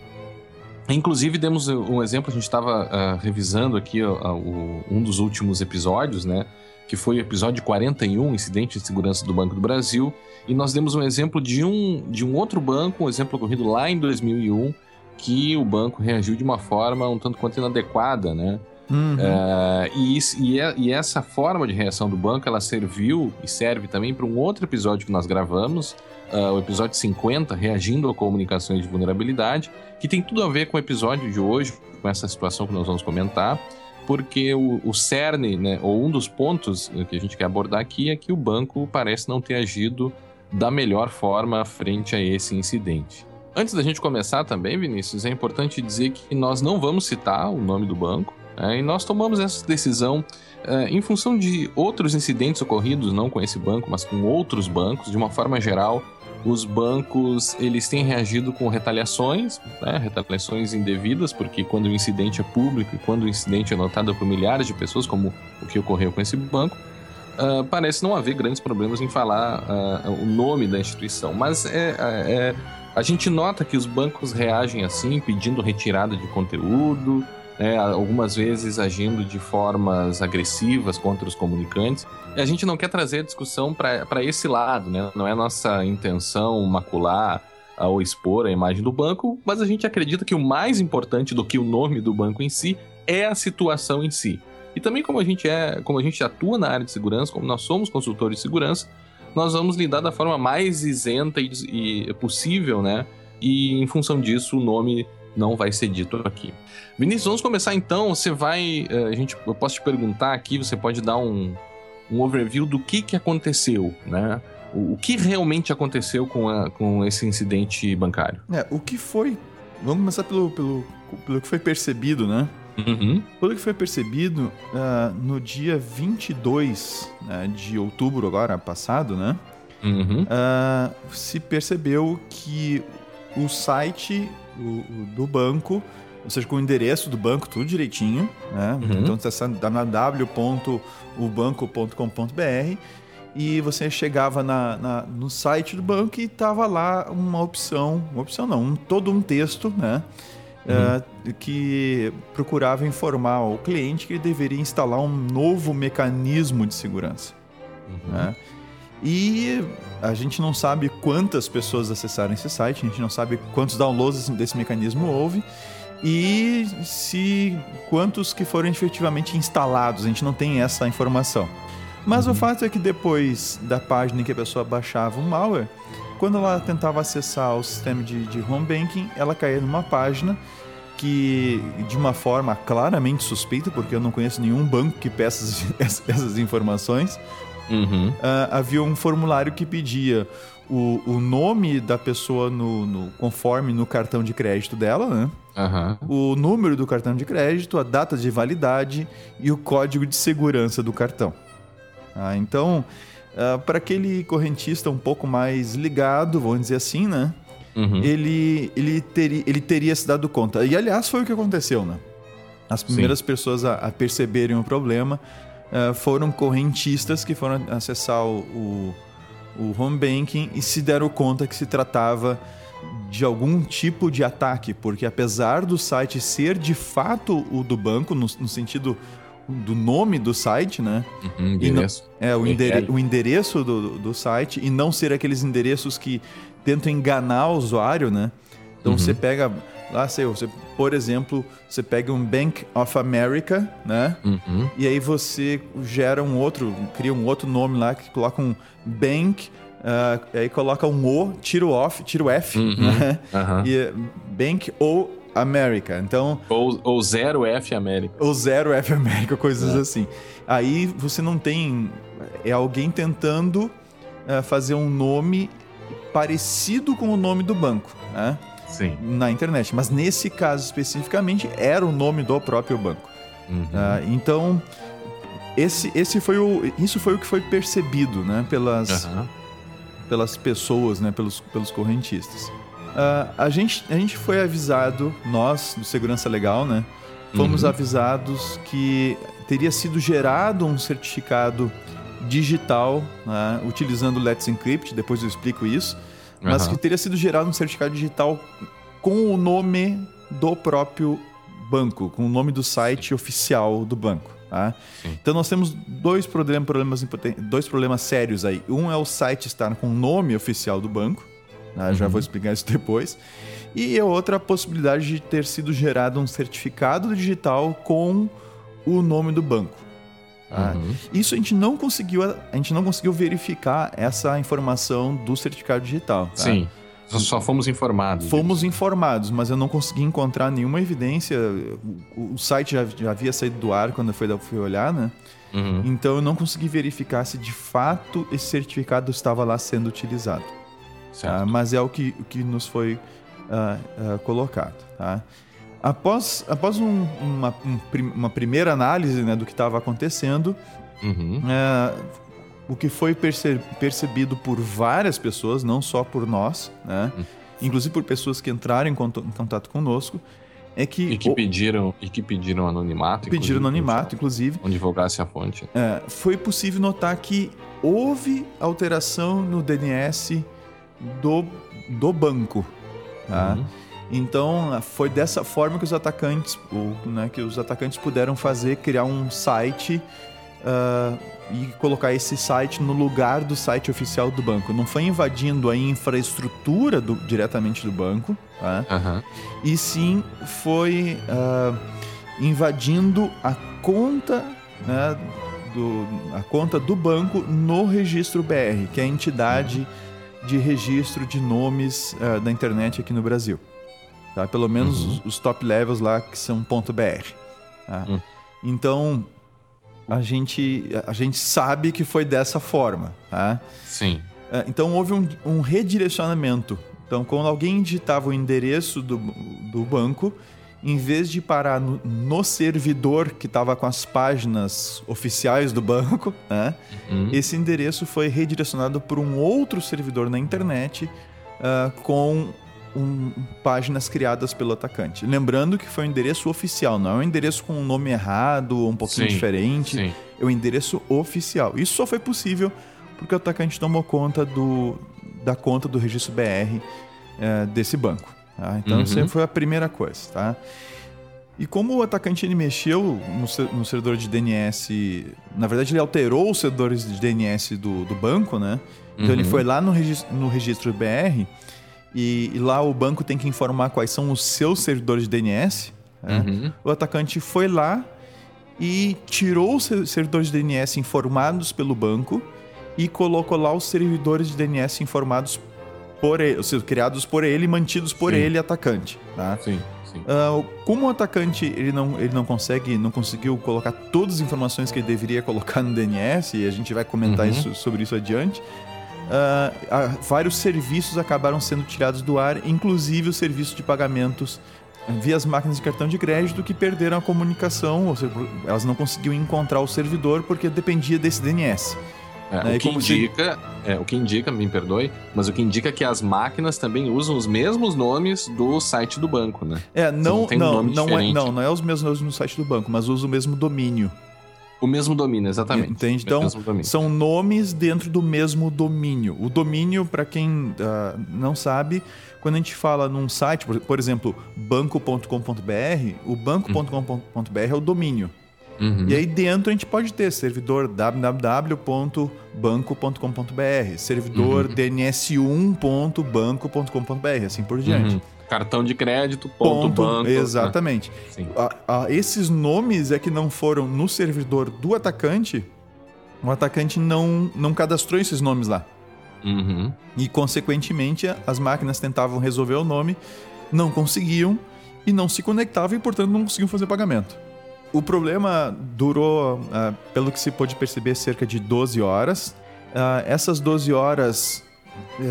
Inclusive, demos um exemplo, a gente estava uh, revisando aqui uh, uh, um dos últimos episódios, né? Que foi o episódio 41, Incidente de Segurança do Banco do Brasil, e nós demos um exemplo de um, de um outro banco, um exemplo ocorrido lá em 2001, que o banco reagiu de uma forma um tanto quanto inadequada, né? Uhum. Uh, e, e, e, essa forma de reação do banco, ela serviu e serve também para um outro episódio que nós gravamos, uh, o episódio 50, reagindo a comunicações de vulnerabilidade, que tem tudo a ver com o episódio de hoje, com essa situação que nós vamos comentar, porque o, o cerne, né, ou um dos pontos que a gente quer abordar aqui é que o banco parece não ter agido da melhor forma frente a esse incidente. Antes da gente começar também, Vinícius, é importante dizer que nós não vamos citar o nome do banco, né, e nós tomamos essa decisão uh, em função de outros incidentes ocorridos, não com esse banco, mas com outros bancos, de uma forma geral, os bancos eles têm reagido com retaliações, né, retaliações indevidas, porque quando o incidente é público e quando o incidente é notado por milhares de pessoas, como o que ocorreu com esse banco, uh, parece não haver grandes problemas em falar uh, o nome da instituição. Mas é, é, é, a gente nota que os bancos reagem assim, pedindo retirada de conteúdo, né, algumas vezes agindo de formas agressivas contra os comunicantes. E a gente não quer trazer a discussão para esse lado, né? não é nossa intenção macular ou expor a imagem do banco, mas a gente acredita que o mais importante do que o nome do banco em si é a situação em si. E também como a gente é, como a gente atua na área de segurança, como nós somos consultores de segurança, nós vamos lidar da forma mais isenta e, e possível, né? E em função disso, o nome não vai ser dito aqui. Vinícius, vamos começar então. Você vai, eh, a gente, eu posso te perguntar aqui, você pode dar um, um overview do que, que aconteceu, né? O, o que realmente aconteceu com, a, com esse incidente bancário? É, o que foi. Vamos começar pelo, pelo, pelo que foi percebido, né? Uhum. Pelo que foi percebido, uh, no dia 22 né, de outubro, agora passado, né? Uhum. Uh, se percebeu que o site o, o, do banco, ou seja, com o endereço do banco, tudo direitinho, né? Uhum. Então, você está www.ubanco.com.br e você chegava na, na, no site do banco e estava lá uma opção, uma opção não, um, todo um texto, né? uhum. que procurava informar o cliente que ele deveria instalar um novo mecanismo de segurança. Uhum. Né? E a gente não sabe quantas pessoas acessaram esse site, a gente não sabe quantos downloads desse mecanismo houve e se quantos que foram efetivamente instalados, a gente não tem essa informação. Mas uhum. o fato é que depois da página em que a pessoa baixava um malware, quando ela tentava acessar o sistema de, de home banking, ela caía numa página que, de uma forma claramente suspeita, porque eu não conheço nenhum banco que peça [laughs] essas informações, uhum. uh, havia um formulário que pedia o, o nome da pessoa no, no, conforme no cartão de crédito dela, né? Uhum. O número do cartão de crédito, a data de validade e o código de segurança do cartão. Ah, então, uh, para aquele correntista um pouco mais ligado, vamos dizer assim, né? Uhum. Ele, ele, teria, ele teria se dado conta. E aliás, foi o que aconteceu, né? As primeiras Sim. pessoas a, a, perceberem o problema uh, foram correntistas que foram acessar o, o, o home banking e se deram conta que se tratava de algum tipo de ataque, porque apesar do site ser de fato o do banco, no, no sentido do nome do site, né? Uhum, endereço. Não, é, o, endere o endereço do, do site e não ser aqueles endereços que tentam enganar o usuário, né? Então uhum. você pega, lá sei, você, por exemplo, você pega um Bank of America, né? Uhum. E aí você gera um outro, cria um outro nome lá que coloca um Bank Uh, aí coloca um O, tira o off, tira o F, uhum, né? Uhum. E Bank ou América. Então. Ou, ou zero F América. Ou zero F América, coisas é. assim. Aí você não tem. É alguém tentando uh, fazer um nome parecido com o nome do banco, né? Sim. Na internet. Mas nesse caso especificamente era o nome do próprio banco. Uhum. Uh, então. Esse, esse foi o, isso foi o que foi percebido né, pelas, uhum pelas pessoas, né, pelos, pelos correntistas. Uh, a, gente, a gente foi avisado, nós, do Segurança Legal, né? Fomos uhum. avisados que teria sido gerado um certificado digital, né, utilizando o Let's Encrypt, depois eu explico isso, mas uhum. que teria sido gerado um certificado digital com o nome do próprio banco, com o nome do site oficial do banco. Tá? Então nós temos dois problemas, problemas, dois problemas sérios aí. Um é o site estar com o nome oficial do banco, tá? uhum. já vou explicar isso [laughs] depois. E a outra a possibilidade de ter sido gerado um certificado digital com o nome do banco. Tá? Uhum. Isso a gente não conseguiu, a gente não conseguiu verificar essa informação do certificado digital. Tá? Sim. Só fomos informados. Fomos informados, mas eu não consegui encontrar nenhuma evidência. O, site já, já, havia saído do ar quando eu fui, fui olhar, né? Uhum. Então eu não consegui verificar se de fato esse certificado estava lá sendo utilizado. Tá? Mas é o que, o que nos foi uh, uh, colocado. Tá? Após, após um, uma, um, uma primeira análise né, do que estava acontecendo, uhum. uh, o que foi perce percebido por várias pessoas, não só por nós, né? Hum. Inclusive por pessoas que entraram em, contato, em contato conosco, é que e que pediram e que pediram anonimato, pediram anonimato, inclusive, onde divulgasse a fonte. É, foi possível notar que houve alteração no DNS do, do banco, tá? Uhum. Então foi dessa forma que os atacantes, ou, né, que os atacantes puderam fazer criar um site uh, e colocar esse site no lugar do site oficial do banco. Não foi invadindo a infraestrutura do, diretamente do banco, tá? Uhum. e sim foi uh, invadindo a conta, né, do, a conta do banco no registro BR, que é a entidade de registro de nomes uh, da internet aqui no Brasil. Tá? Pelo menos uhum. os, os, top levels lá que são .br. Tá? Hum. Então a gente, a gente sabe que foi dessa forma, tá? Sim. É, então houve um, um redirecionamento. Então, quando alguém digitava o endereço do, do banco, em vez de parar no, no servidor que estava com as páginas oficiais do banco, [laughs] né, uhum. esse endereço foi redirecionado para um outro servidor na internet uh, com um, páginas criadas pelo atacante. Lembrando que foi o um endereço oficial, não é um endereço com um nome errado, um pouquinho sim, diferente. Sim. É o um endereço oficial. Isso só foi possível porque o atacante tomou conta do, da conta do registro BR é, desse banco. Tá? Então, Uhum. isso foi a primeira coisa, tá? E como o atacante ele mexeu no, no servidor de DNS, na verdade ele alterou os servidores de DNS do, do banco, né? Então ele Uhum. foi lá no, regis- no registro BR e, e lá o banco tem que informar quais são os seus servidores de DNS. né? Uhum. O atacante foi lá e tirou os ser- servidores de DNS informados pelo banco e colocou lá os servidores de DNS informados por ele, ou seja, criados por ele e mantidos por Sim. ele, atacante, tá? Sim, sim. Ah, como o atacante ele não, ele não consegue, não conseguiu colocar todas as informações que ele deveria colocar no DNS, e a gente vai comentar Uhum. isso, sobre isso adiante, ah, ah, vários serviços acabaram sendo tirados do ar, inclusive o serviço de pagamentos via as máquinas de cartão de crédito que perderam a comunicação, ou seja, elas não conseguiam encontrar o servidor porque dependia desse DNS. É, né, o que como se- indica, é, o que indica, me perdoe, mas o que indica é que as máquinas também usam os mesmos nomes do site do banco, né? É, não, não não, não, é, não, não é os mesmos nomes no site do banco, mas usa o mesmo domínio. O mesmo domínio, exatamente. Entende? Então. São nomes dentro do mesmo domínio. O domínio, para quem ah, não sabe, quando a gente fala num site, por, por exemplo, banco.com.br, o banco.com.br é o domínio. Uhum. E aí dentro a gente pode ter servidor www.banco.com.br, servidor Uhum. dns1.banco.com.br, assim por diante. Uhum. Cartão de crédito, ponto, banco. né? Exatamente. Sim. A- a- esses nomes é que não foram no servidor do atacante, o atacante não, não cadastrou esses nomes lá. Uhum. E, consequentemente, as máquinas tentavam resolver o nome, não conseguiam e não se conectavam e, portanto, não conseguiam fazer pagamento. O problema durou, ah, pelo que se pôde perceber, cerca de 12 horas. Ah, essas 12 horas.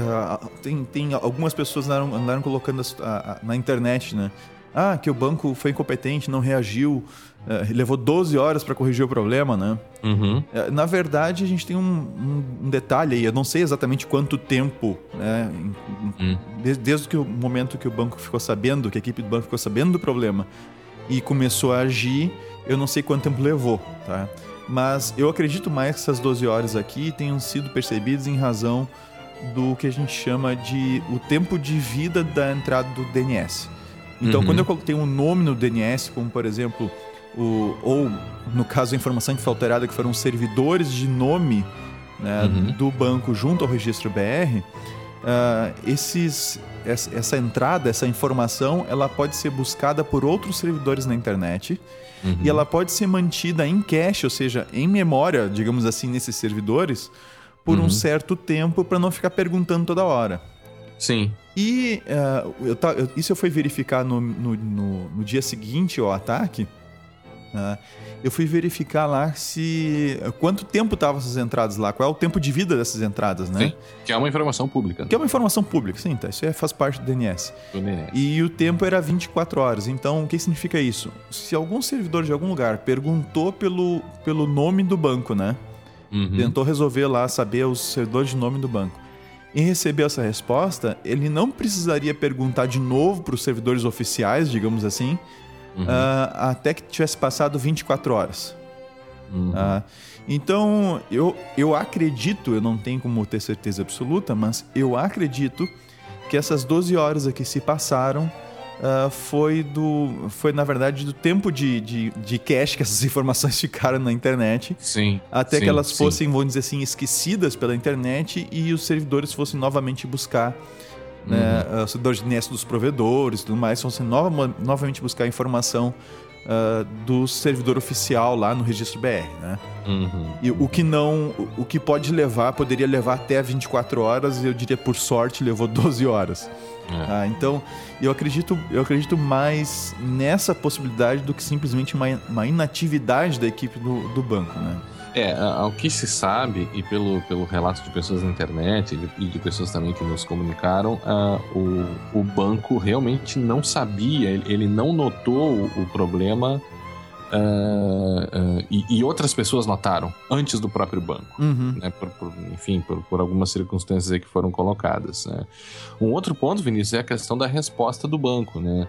Ah, tem, tem algumas pessoas andaram, andaram colocando ah, ah, na internet, né? Ah, que o banco foi incompetente, não reagiu, ah, levou 12 horas para corrigir o problema, né? Uhum. É, Na verdade, a gente tem um, um- um detalhe aí. Eu não sei exatamente quanto tempo, né? em- em- Hum. des- Desde, que o momento que o banco ficou sabendo, que a equipe do banco ficou sabendo do problema e começou a agir, eu não sei quanto tempo levou, tá? Mas eu acredito mais que essas 12 horas aqui tenham sido percebidas em razão do que a gente chama de o tempo de vida da entrada do DNS. Então, Uhum. quando eu coloquei um nome no DNS, como por exemplo, o, ou no caso a informação que foi alterada, que foram os servidores de nome né, Uhum. do banco junto ao registro BR, ah, esses, essa, essa entrada, essa informação, ela pode ser buscada por outros servidores na internet Uhum. e ela pode ser mantida em cache, ou seja, em memória, digamos assim, nesses servidores, por um Uhum. certo tempo para não ficar perguntando toda hora. Sim. E ah, eu eu- isso eu fui verificar no, no, no- no dia seguinte ao ataque. ah, eu fui verificar lá se quanto tempo estavam essas entradas lá, qual é o tempo de vida dessas entradas, né? Sim. Que é uma informação pública. Que é uma informação pública, sim, tá? Isso é- faz parte do DNS. do DNS. E o tempo era 24 horas. Então, o que significa isso? Se algum servidor de algum lugar perguntou pelo, pelo nome do banco, né? Uhum. tentou resolver lá, saber os servidores de nome do banco. E recebeu essa resposta, ele não precisaria perguntar de novo para os servidores oficiais, digamos assim, Uhum. ah, até que tivesse passado 24 horas. Uhum. Ah, então, eu, eu acredito, eu não tenho como ter certeza absoluta, mas eu acredito que essas 12 horas aqui se passaram ah, foi do. Foi, na verdade, do tempo de, de, de cache que essas [laughs] informações ficaram na internet. Sim. Até sim, que elas sim. fossem, vamos dizer assim, esquecidas pela internet e os servidores fossem novamente buscar, né, Uhum. os servidores de dos provedores e tudo mais, fossem nova, novamente buscar informação ah, do servidor oficial lá no registro BR, né? Uhum. E o que não, o- que pode levar, poderia levar até 24 horas, e eu diria por sorte levou [laughs] 12 horas. É. Ah, então, eu acredito, eu acredito mais nessa possibilidade do que simplesmente uma, uma inatividade da equipe do, do banco, né? É, ao que se sabe, e pelo, pelo relato de pessoas na internet e de, e de pessoas também que nos comunicaram, ah, o, o banco realmente não sabia, ele, ele não notou o, o problema ah, ah, e, e outras pessoas notaram antes do próprio banco. Uhum. né, por, por- enfim, por, por algumas circunstâncias que foram colocadas. né. Um outro ponto, Vinícius, é a questão da resposta do banco. Né?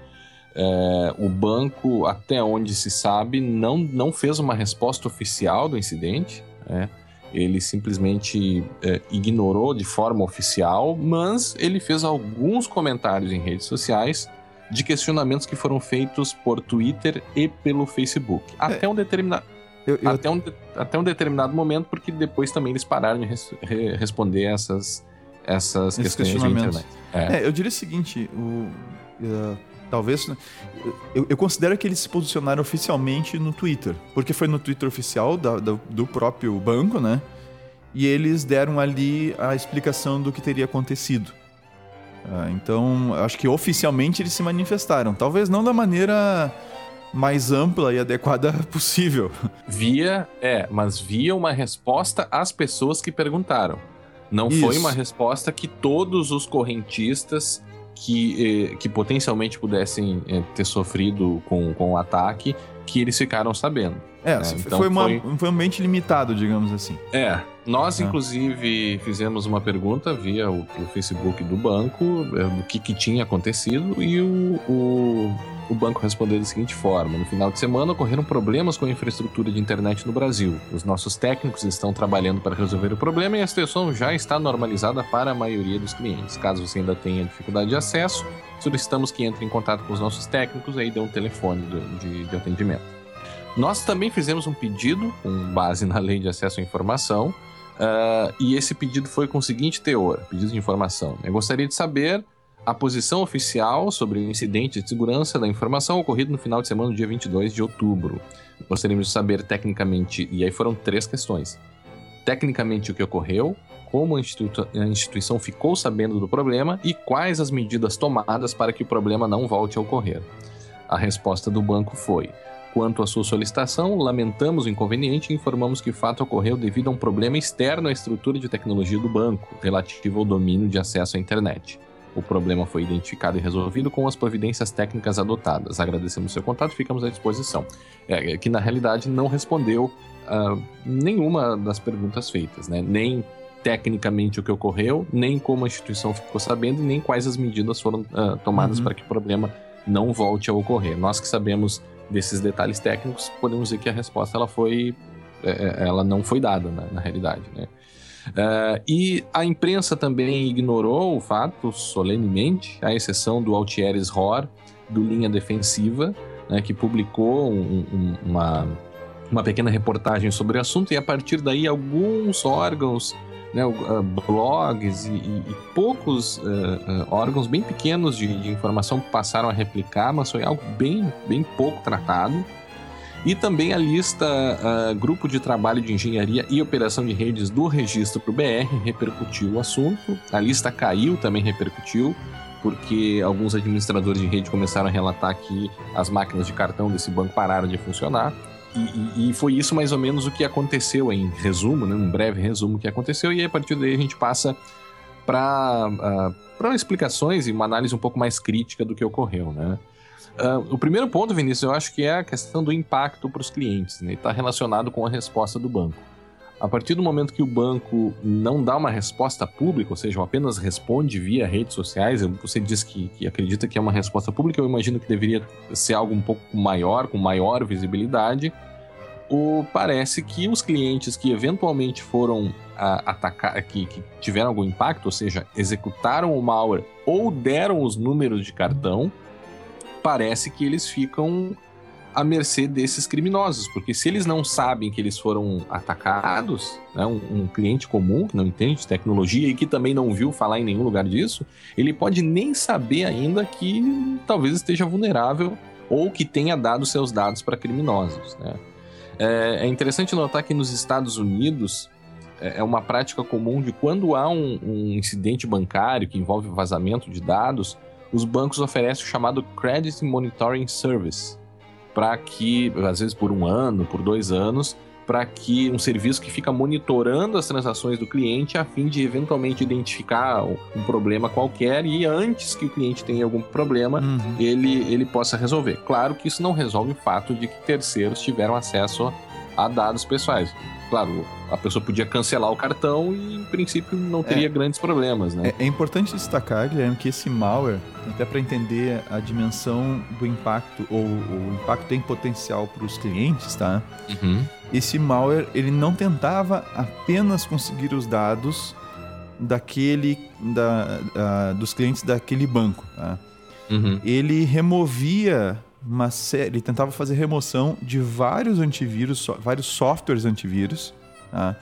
É, o banco, até onde se sabe, não, não fez uma resposta oficial do incidente. né? Ele simplesmente é, ignorou de forma oficial, mas ele fez alguns comentários em redes sociais de questionamentos que foram feitos por Twitter e pelo Facebook. É. Até um determinado. Eu, eu... Até, um, até um determinado momento, porque depois também eles pararam de res, re, responder essas, essas questões de internet. É. é. eu diria o seguinte: o, uh, talvez. Eu, eu, considero que eles se posicionaram oficialmente no Twitter, porque foi no Twitter oficial da, da, do próprio banco, né? E eles deram ali a explicação do que teria acontecido. Uh, então, acho que oficialmente eles se manifestaram. Talvez não da maneira mais ampla e adequada [laughs] possível. Via, é, mas via uma resposta às pessoas que perguntaram. Não Isso. foi uma resposta que todos os correntistas que, eh, que potencialmente pudessem eh, ter sofrido com, com o ataque, que eles ficaram sabendo. É, né? então foi, uma, foi... foi um ambiente limitado, digamos assim. É, nós, é. inclusive, fizemos uma pergunta via o, o Facebook do banco é, do que, que tinha acontecido e o, o, o, banco respondeu da seguinte forma: No final de semana ocorreram problemas com a infraestrutura de internet no Brasil. Os nossos técnicos estão trabalhando para resolver o problema e a situação já está normalizada para a maioria dos clientes. Caso você ainda tenha dificuldade de acesso, solicitamos que entre em contato com os nossos técnicos e aí dê um telefone de, de atendimento. Nós também fizemos um pedido, com base na lei de acesso à informação, Uh, e esse pedido foi com o seguinte teor: pedido de informação. Eu gostaria de saber a posição oficial sobre o incidente de segurança da informação ocorrido no final de semana dia 22 de outubro. Gostaríamos de saber tecnicamente, e aí foram três questões. Tecnicamente o que ocorreu, como a, institu a instituição ficou sabendo do problema e quais as medidas tomadas para que o problema não volte a ocorrer. A resposta do banco foi: Quanto à sua solicitação, lamentamos o inconveniente e informamos que o fato ocorreu devido a um problema externo à estrutura de tecnologia do banco, relativo ao domínio de acesso à internet. O problema foi identificado e resolvido com as providências técnicas adotadas. Agradecemos seu contato e ficamos à disposição. É, é, que na realidade não respondeu uh, nenhuma das perguntas feitas, né? nem tecnicamente o que ocorreu, nem como a instituição ficou sabendo, nem quais as medidas foram uh, tomadas uhum. para que o problema não volte a ocorrer. Nós que sabemos desses detalhes técnicos, podemos dizer que a resposta ela foi, é, é, ela não foi dada na, na realidade, né? Uh, e a imprensa também ignorou o fato solenemente, à exceção do Altieres Ror, do Linha Defensiva, né, que publicou um, um, uma, uma pequena reportagem sobre o assunto, e a partir daí alguns órgãos né, uh, blogs e, e, e poucos uh, uh, órgãos bem pequenos de, de, informação passaram a replicar, mas foi algo bem, bem pouco tratado. E também a lista Grupo de Trabalho de Engenharia e Operação de Redes do Registro para o BR repercutiu o assunto. A lista caiu, também repercutiu, porque alguns administradores de rede começaram a relatar que as máquinas de cartão desse banco pararam de funcionar. E, e, foi isso mais ou menos o que aconteceu em resumo, né, um breve resumo que aconteceu, e a partir daí a gente passa para uh, explicações e uma análise um pouco mais crítica do que ocorreu. Né? Uh, o primeiro ponto, Vinícius, eu acho que é a questão do impacto para os clientes, né? está relacionado com a resposta do banco. A partir do momento que o banco não dá uma resposta pública, ou seja, apenas responde via redes sociais, você diz que, que, acredita que é uma resposta pública, eu imagino que deveria ser algo um pouco maior, com maior visibilidade. Ou parece que os clientes que eventualmente foram atacar, que, que tiveram algum impacto, ou seja, executaram o malware ou deram os números de cartão, parece que eles ficam à mercê desses criminosos, porque se eles não sabem que eles foram atacados, né, um, um, cliente comum que não entende de tecnologia e que também não viu falar em nenhum lugar disso, ele pode nem saber ainda que talvez esteja vulnerável ou que tenha dado seus dados para criminosos. Né? É, é, interessante notar que nos Estados Unidos é, é uma prática comum de quando há um, um incidente bancário que envolve vazamento de dados, os bancos oferecem o chamado Credit Monitoring Service, para que, às vezes por um ano, por dois anos, para que um serviço que fica monitorando as transações do cliente a fim de eventualmente identificar um problema qualquer e antes que o cliente tenha algum problema, uhum. ele, ele possa resolver. Claro que isso não resolve o fato de que terceiros tiveram acesso a dados pessoais. Claro, a pessoa podia cancelar o cartão e, em princípio, não teria é, grandes problemas, né? É, é, importante destacar, Guilherme, que esse malware, até para entender a dimensão do impacto ou o impacto em potencial para os clientes, tá? Uhum. Esse malware, ele não tentava apenas conseguir os dados daquele da, dos clientes daquele banco, tá? Uhum. Ele removia uma série, ele tentava fazer remoção de vários antivírus, so, vários softwares antivírus. Tá?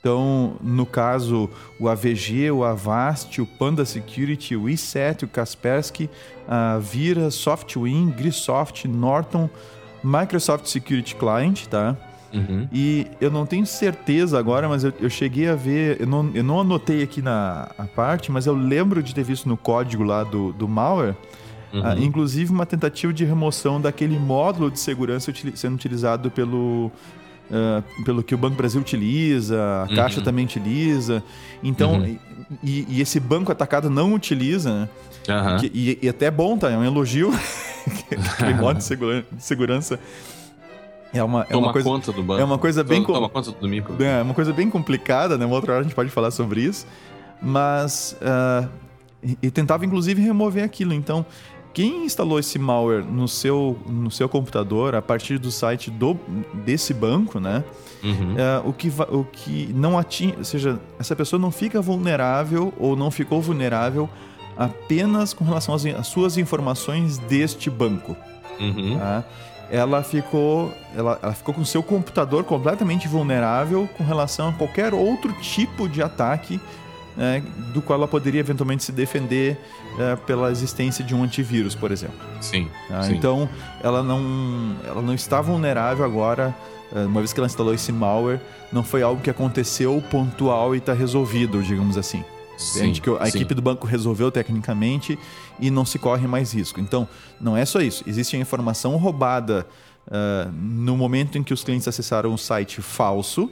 Então, no caso, o AVG, o Avast, o Panda Security, o iSet, o Kaspersky, a Vira, Softwin, Grisoft, Norton, Microsoft Security Client, tá? Uhum. E eu não tenho certeza agora, mas eu, eu cheguei a ver. Eu não, eu não anotei aqui na parte, mas eu lembro de ter visto no código lá do, do malware Uhum. Ah, inclusive uma tentativa de remoção daquele módulo de segurança sendo utilizado pelo, uh, pelo que o Banco Brasil utiliza, a uhum. Caixa também utiliza. Então, uhum. e, e, esse banco atacado não utiliza, né? Que, e, e, até é bom, tá? É um elogio. [laughs] aquele [laughs] modo de, segura, de segurança. É uma, é uma coisa, conta do banco. É uma coisa bem toma, toma conta do micro. É uma coisa bem complicada, né? Uma outra hora a gente pode falar sobre isso. Mas uh, e tentava inclusive remover aquilo. Então, quem instalou esse malware no seu, no seu computador a partir do site do, desse banco, né? Uhum. É, o, que, o que não atinge, ou seja, essa pessoa não fica vulnerável ou não ficou vulnerável apenas com relação às, às suas informações deste banco. Uhum. Tá? Ela ficou, ela, ela ficou com seu computador completamente vulnerável com relação a qualquer outro tipo de ataque né, do qual ela poderia eventualmente se defender é, pela existência de um antivírus, por exemplo. Sim, tá? sim. Então, ela não, ela não está vulnerável agora, é, uma vez que ela instalou esse malware, não foi algo que aconteceu pontual e está resolvido, digamos assim. Sim, que a equipe do banco resolveu tecnicamente e não se corre mais risco. Então, não é só isso. Existe a informação roubada uh, no momento em que os clientes acessaram um site falso,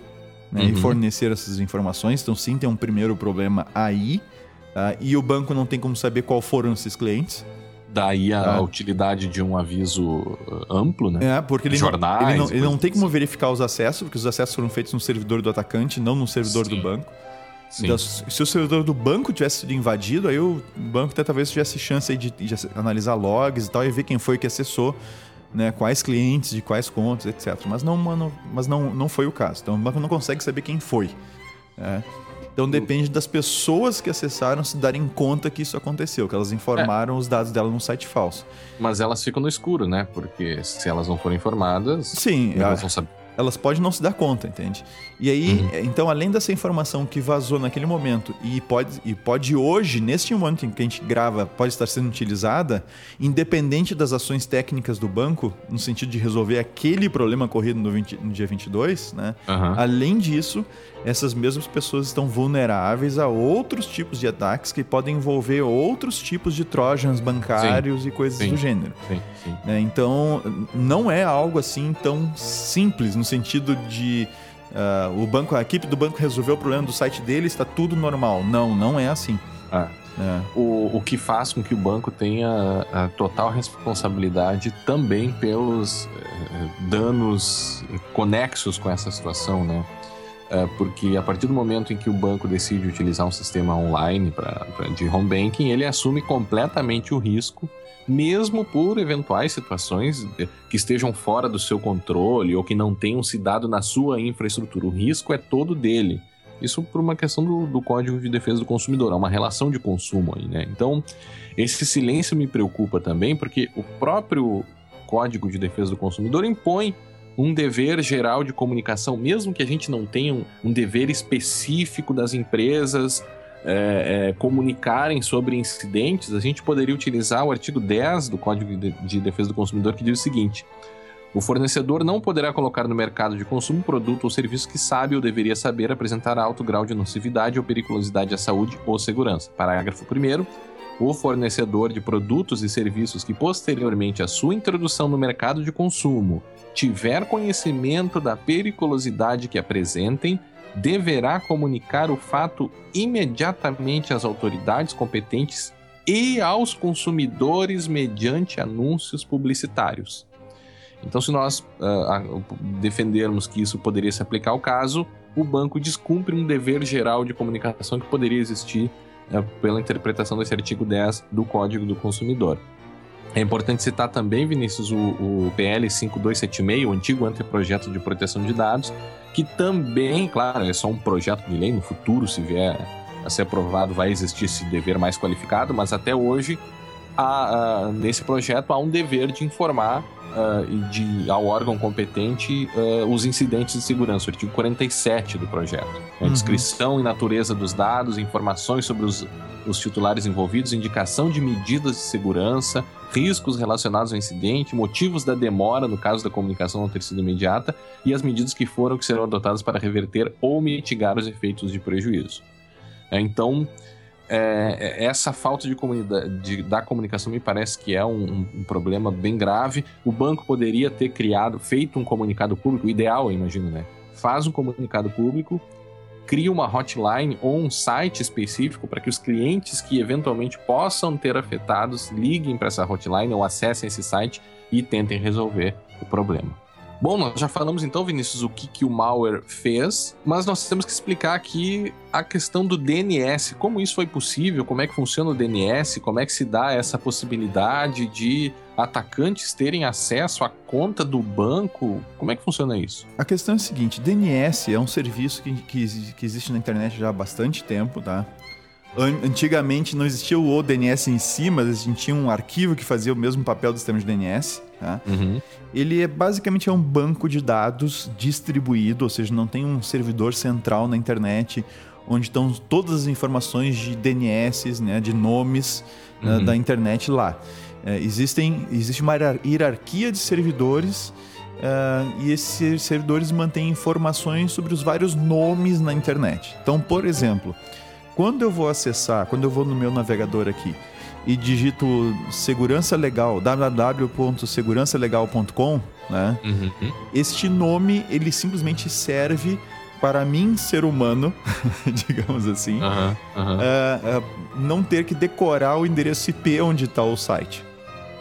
né, uhum. e fornecer essas informações. Então, sim, tem um primeiro problema aí. Tá? E o banco não tem como saber qual foram esses clientes. Daí a, tá? utilidade de um aviso uh, amplo, né? É, porque ele, Jornais, não, ele, não, ele não tem como assim. verificar os acessos, porque os acessos foram feitos no servidor do atacante, não no servidor sim. do banco. Então, se o servidor do banco tivesse sido invadido, aí o banco até talvez tivesse chance de, de, analisar logs e tal e ver quem foi que acessou né, quais clientes, de quais contas, etc. Mas não, mano, mas não, não foi o caso. Então o banco não consegue saber quem foi. Né? Então depende das pessoas que acessaram se darem conta que isso aconteceu, que elas informaram é. os dados dela num site falso. Mas elas ficam no escuro, né? Porque se elas não forem informadas, Sim, elas a... vão saber elas podem não se dar conta, entende? E aí, uhum. então, além dessa informação que vazou naquele momento e pode, e pode hoje, neste momento em que a gente grava, pode estar sendo utilizada, independente das ações técnicas do banco, no sentido de resolver aquele problema ocorrido no, 20, no dia 22, né? Uhum. Além disso, essas mesmas pessoas estão vulneráveis a outros tipos de ataques que podem envolver outros tipos de trojans bancários sim, e coisas sim, do gênero. Sim, é, então, não é algo assim tão simples no sentido de uh, o banco, a equipe do banco resolveu o problema do site dele, está tudo normal. Não, não é assim. Ah. É. O, o que faz com que o banco tenha a total responsabilidade também pelos eh, danos conexos com essa situação, né? É, porque a partir do momento em que o banco decide utilizar um sistema online pra, pra, de home banking, ele assume completamente o risco, mesmo por eventuais situações que estejam fora do seu controle ou que não tenham se dado na sua infraestrutura. O risco é todo dele. Isso por uma questão do, do Código de Defesa do Consumidor, é uma relação de consumo aí, né? Então, esse silêncio me preocupa também, porque o próprio Código de Defesa do Consumidor impõe um dever geral de comunicação, mesmo que a gente não tenha um, um dever específico das empresas é, é, comunicarem sobre incidentes, a gente poderia utilizar o artigo 10 do Código de, de Defesa do Consumidor, que diz o seguinte. O fornecedor não poderá colocar no mercado de consumo produto ou serviço que sabe ou deveria saber apresentar alto grau de nocividade ou periculosidade à saúde ou segurança. Parágrafo 1 o fornecedor de produtos e serviços que posteriormente à sua introdução no mercado de consumo tiver conhecimento da periculosidade que apresentem, deverá comunicar o fato imediatamente às autoridades competentes e aos consumidores mediante anúncios publicitários. Então, se nós uh, defendermos que isso poderia se aplicar ao caso, o banco descumpre um dever geral de comunicação que poderia existir uh, pela interpretação desse artigo 10 do Código do Consumidor. É importante citar também, Vinícius, o, o PL 5276, o antigo anteprojeto de proteção de dados, que também, claro, é só um projeto de lei, no futuro, se vier a ser aprovado, vai existir esse dever mais qualificado, mas até hoje, há, uh, nesse projeto, há um dever de informar uh, de, ao órgão competente uh, os incidentes de segurança, o artigo 47 do projeto. A uhum. descrição e natureza dos dados, informações sobre os, os titulares envolvidos, indicação de medidas de segurança, riscos relacionados ao incidente, motivos da demora no caso da comunicação não ter sido imediata e as medidas que foram que serão adotadas para reverter ou mitigar os efeitos de prejuízo. É, então, é, é, essa falta de, de, da comunicação me parece que é um, um, problema bem grave. O banco poderia ter criado, feito um comunicado público, ideal, eu imagino, né? Faz um comunicado público, cria uma hotline ou um site específico para que os clientes que eventualmente possam ter afetados liguem para essa hotline ou acessem esse site e tentem resolver o problema. Bom, nós já falamos então, Vinícius, o que, que o malware fez, mas nós temos que explicar aqui a questão do DNS, como isso foi possível, como é que funciona o DNS, como é que se dá essa possibilidade de atacantes terem acesso à conta do banco, como é que funciona isso? A questão é a seguinte, DNS é um serviço que, que, que existe na internet já há bastante tempo, tá? Antigamente não existia o DNS em si, mas a gente tinha um arquivo que fazia o mesmo papel do sistema de DNS. Tá? Uhum. Ele é basicamente é um banco de dados distribuído, ou seja, não tem um servidor central na internet onde estão todas as informações de DNS, né, de nomes né, uhum. da internet lá. É, existem, existe uma hierarquia de servidores uh, e esses servidores mantêm informações sobre os vários nomes na internet. Então, por exemplo, quando eu vou acessar, quando eu vou no meu navegador aqui e digito segurança legal, www.segurançalegal.com, né? Uhum. Este nome ele simplesmente serve para mim, ser humano, [laughs] digamos assim, uhum, uhum. Uh, uh, não ter que decorar o endereço IP onde está o site.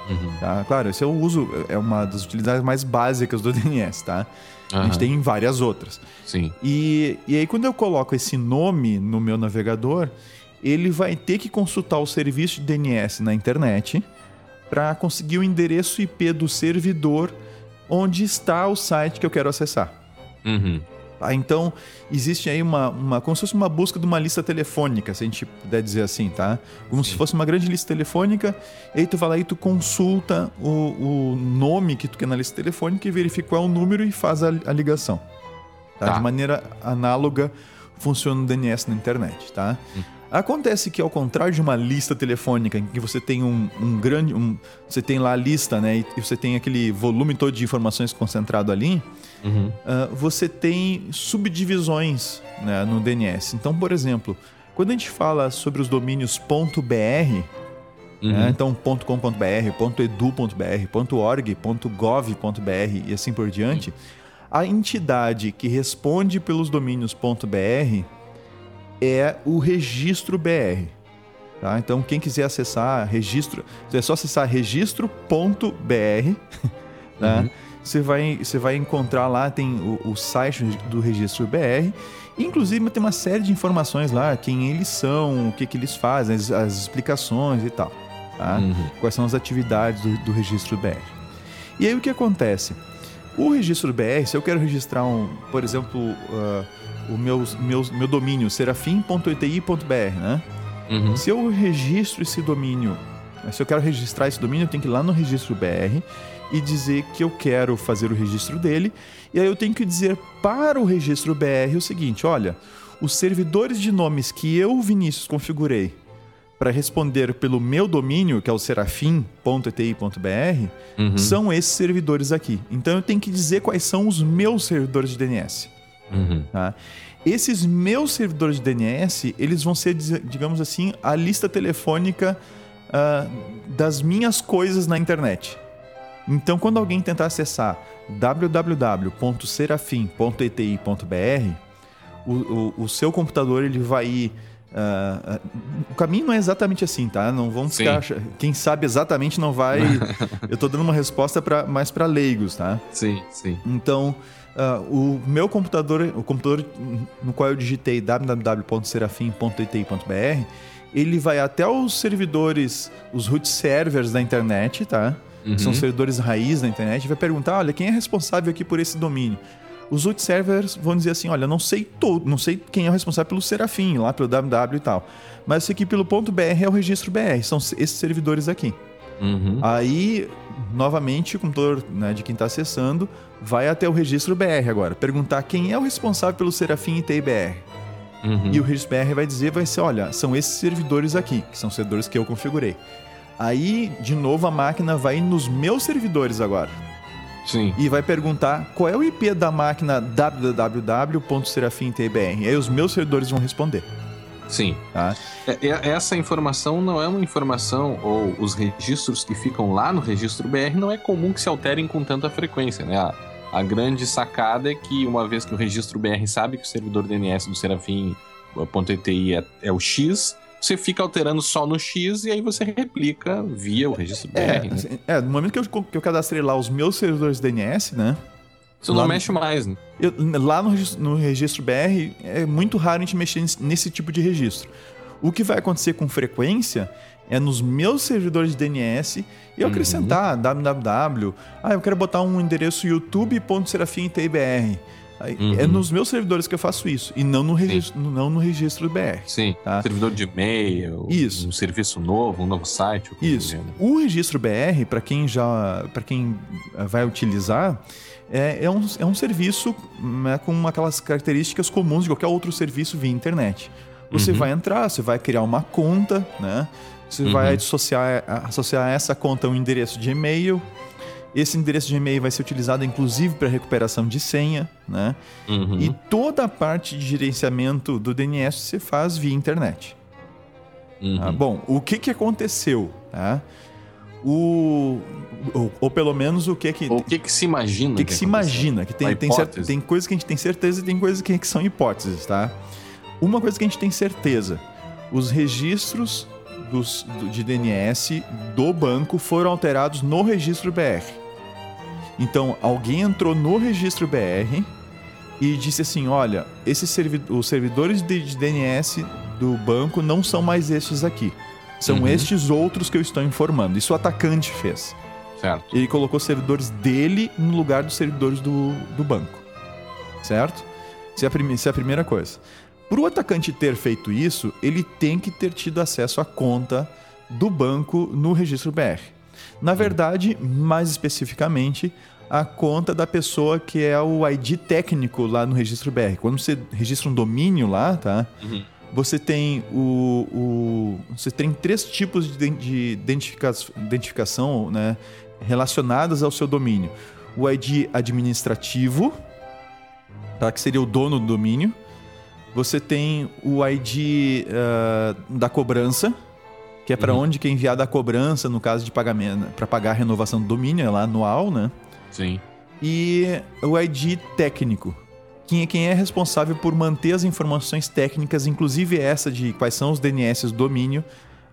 Uhum. Tá? Claro, esse eu uso, é uma das utilidades mais básicas do [laughs] DNS, tá? Uhum. A gente tem várias outras. Sim. E, e aí, quando eu coloco esse nome no meu navegador, ele vai ter que consultar o serviço de DNS na internet para conseguir o endereço IP do servidor onde está o site que eu quero acessar. Uhum. Tá? Então, existe aí uma, uma. como se fosse uma busca de uma lista telefônica, se a gente puder dizer assim, tá? Como Sim. se fosse uma grande lista telefônica, e aí tu vai lá e tu consulta o, o nome que tu quer na lista telefônica e verifica qual é o número e faz a, a ligação. Tá? Tá. De maneira análoga funciona o DNS na internet, tá? Hum. Acontece que ao contrário de uma lista telefônica em que você tem um, um grande, um, você tem lá a lista, né, e você tem aquele volume todo de informações concentrado ali, uhum. uh, você tem subdivisões né, no DNS. Então, por exemplo, quando a gente fala sobre os domínios .br, né, uhum. né, então .com.br, .edu.br, .org, .gov.br e assim por diante, uhum. a entidade que responde pelos domínios .br é o registro BR. Tá? Então, quem quiser acessar registro, é só acessar registro.br. Tá? [laughs] Uhum. Você, vai, você vai encontrar lá, tem o, o site do registro BR. Inclusive, tem uma série de informações lá, quem eles são, o que, que eles fazem, as, as explicações e tal. Tá? Uhum. Quais são as atividades do, do registro BR. E aí, o que acontece? O registro BR, se eu quero registrar, um, por exemplo, uh, o meu, meu, meu domínio serafim.eti.br, né? Uhum. Se eu registro esse domínio, se eu quero registrar esse domínio, eu tenho que ir lá no registro BR e dizer que eu quero fazer o registro dele. E aí eu tenho que dizer para o registro BR o seguinte: olha, os servidores de nomes que eu, Vinícius, configurei para responder pelo meu domínio, que é o serafim.eti.br, uhum. são esses servidores aqui. Então eu tenho que dizer quais são os meus servidores de DNS. Uhum. Tá? Esses meus servidores de DNS, eles vão ser, digamos assim, a lista telefônica uh, das minhas coisas na internet. Então, quando alguém tentar acessar www.serafim.eti.br, o, o, o, seu computador ele vai ir Uh, uh, o caminho não é exatamente assim, tá? Não vamos Sim. ficar. Quem sabe exatamente não vai. [laughs] eu tô dando uma resposta pra, mais para leigos, tá? Sim, sim. Então, uh, o meu computador, o computador no qual eu digitei www.serafim.it.br, ele vai até os servidores, os root servers da internet, tá? Uhum. São servidores raiz da internet, vai perguntar: olha, quem é responsável aqui por esse domínio? Os root servers vão dizer assim: olha, não sei todo, não sei quem é o responsável pelo Serafim, lá pelo www e tal. Mas isso aqui pelo ponto .br é o registro BR, são esses servidores aqui. Uhum. Aí, novamente, o computador né, de quem está acessando vai até o registro BR agora, perguntar quem é o responsável pelo Serafim ITBR. Uhum. E o registro BR vai dizer, vai ser, olha, são esses servidores aqui, que são servidores que eu configurei. Aí, de novo, a máquina vai nos meus servidores agora Sim. e vai perguntar qual é o IP da máquina www.serafim.tbr. Aí os meus servidores vão responder, Sim. tá? É- é- Essa informação não é uma informação, ou os registros que ficam lá no registro BR não é comum que se alterem com tanta frequência, né? A, a grande sacada é que, uma vez que o registro BR sabe que o servidor DNS do Serafim.eti é, é o X, você fica alterando só no X e aí você replica via o registro BR. É, né? assim, é, no momento que eu, que eu cadastrei lá os meus servidores DNS, né? Você não lá mexe mais, né? Eu- lá no registro, no registro BR é muito raro a gente mexer nesse, tipo de registro. O que vai acontecer com frequência é nos meus servidores de DNS eu Uhum. acrescentar www. Ah, eu quero botar um endereço youtube.serafim.tbr. Aí, Uhum. É nos meus servidores que eu faço isso e não no registro, não no registro BR. Sim. Tá. Servidor de e-mail, Isso. um serviço novo, um novo site. Isso. seja, né? O registro BR, para quem já, para quem eh, vai utilizar, é, é, um, é um serviço né, com aquelas características comuns de qualquer outro serviço via internet. Você Uhum. vai entrar, você vai criar uma conta, né? Você Uhum. vai associar, associar a essa conta um endereço de e-mail. Esse endereço de e-mail vai ser utilizado inclusive para recuperação de senha, né? Uhum. E toda a parte de gerenciamento do DNS você faz via internet. Uhum. Tá? Bom, o que, que aconteceu? Tá? O, ou, ou pelo menos o que que, O que que se imagina? o que, que se aconteceu? imagina? Que tem, tem, tem coisas que a gente tem certeza e tem coisas que, que são hipóteses, tá? Uma coisa que a gente tem certeza: os registros dos, do- de DNS do banco foram alterados no registro BR. Então, alguém entrou no registro BR e disse assim: olha, esses servi os servidores de, de DNS do banco não são mais estes aqui. São Uhum. estes outros que eu estou informando. Isso o atacante fez. Certo. Ele colocou servidores dele no lugar dos servidores do, do banco. Certo? Essa é, a essa é a primeira coisa. Para o atacante ter feito isso, ele tem que ter tido acesso à conta do banco no registro BR. Na verdade, mais especificamente, a conta da pessoa que é o ID técnico lá no registro BR. Quando você registra um domínio lá, tá? Uhum. Você tem o, o- você tem três tipos de, de identifica- identificação, né, relacionadas ao seu domínio. O ID administrativo, tá, que seria o dono do domínio. Você tem o ID ah, da cobrança, que é para Uhum. onde que é enviada a cobrança no caso de pagamento, para pagar a renovação do domínio, é lá anual, né? Sim. e o ID técnico. Quem é, quem é responsável por manter as informações técnicas, inclusive essa de quais são os DNS do domínio,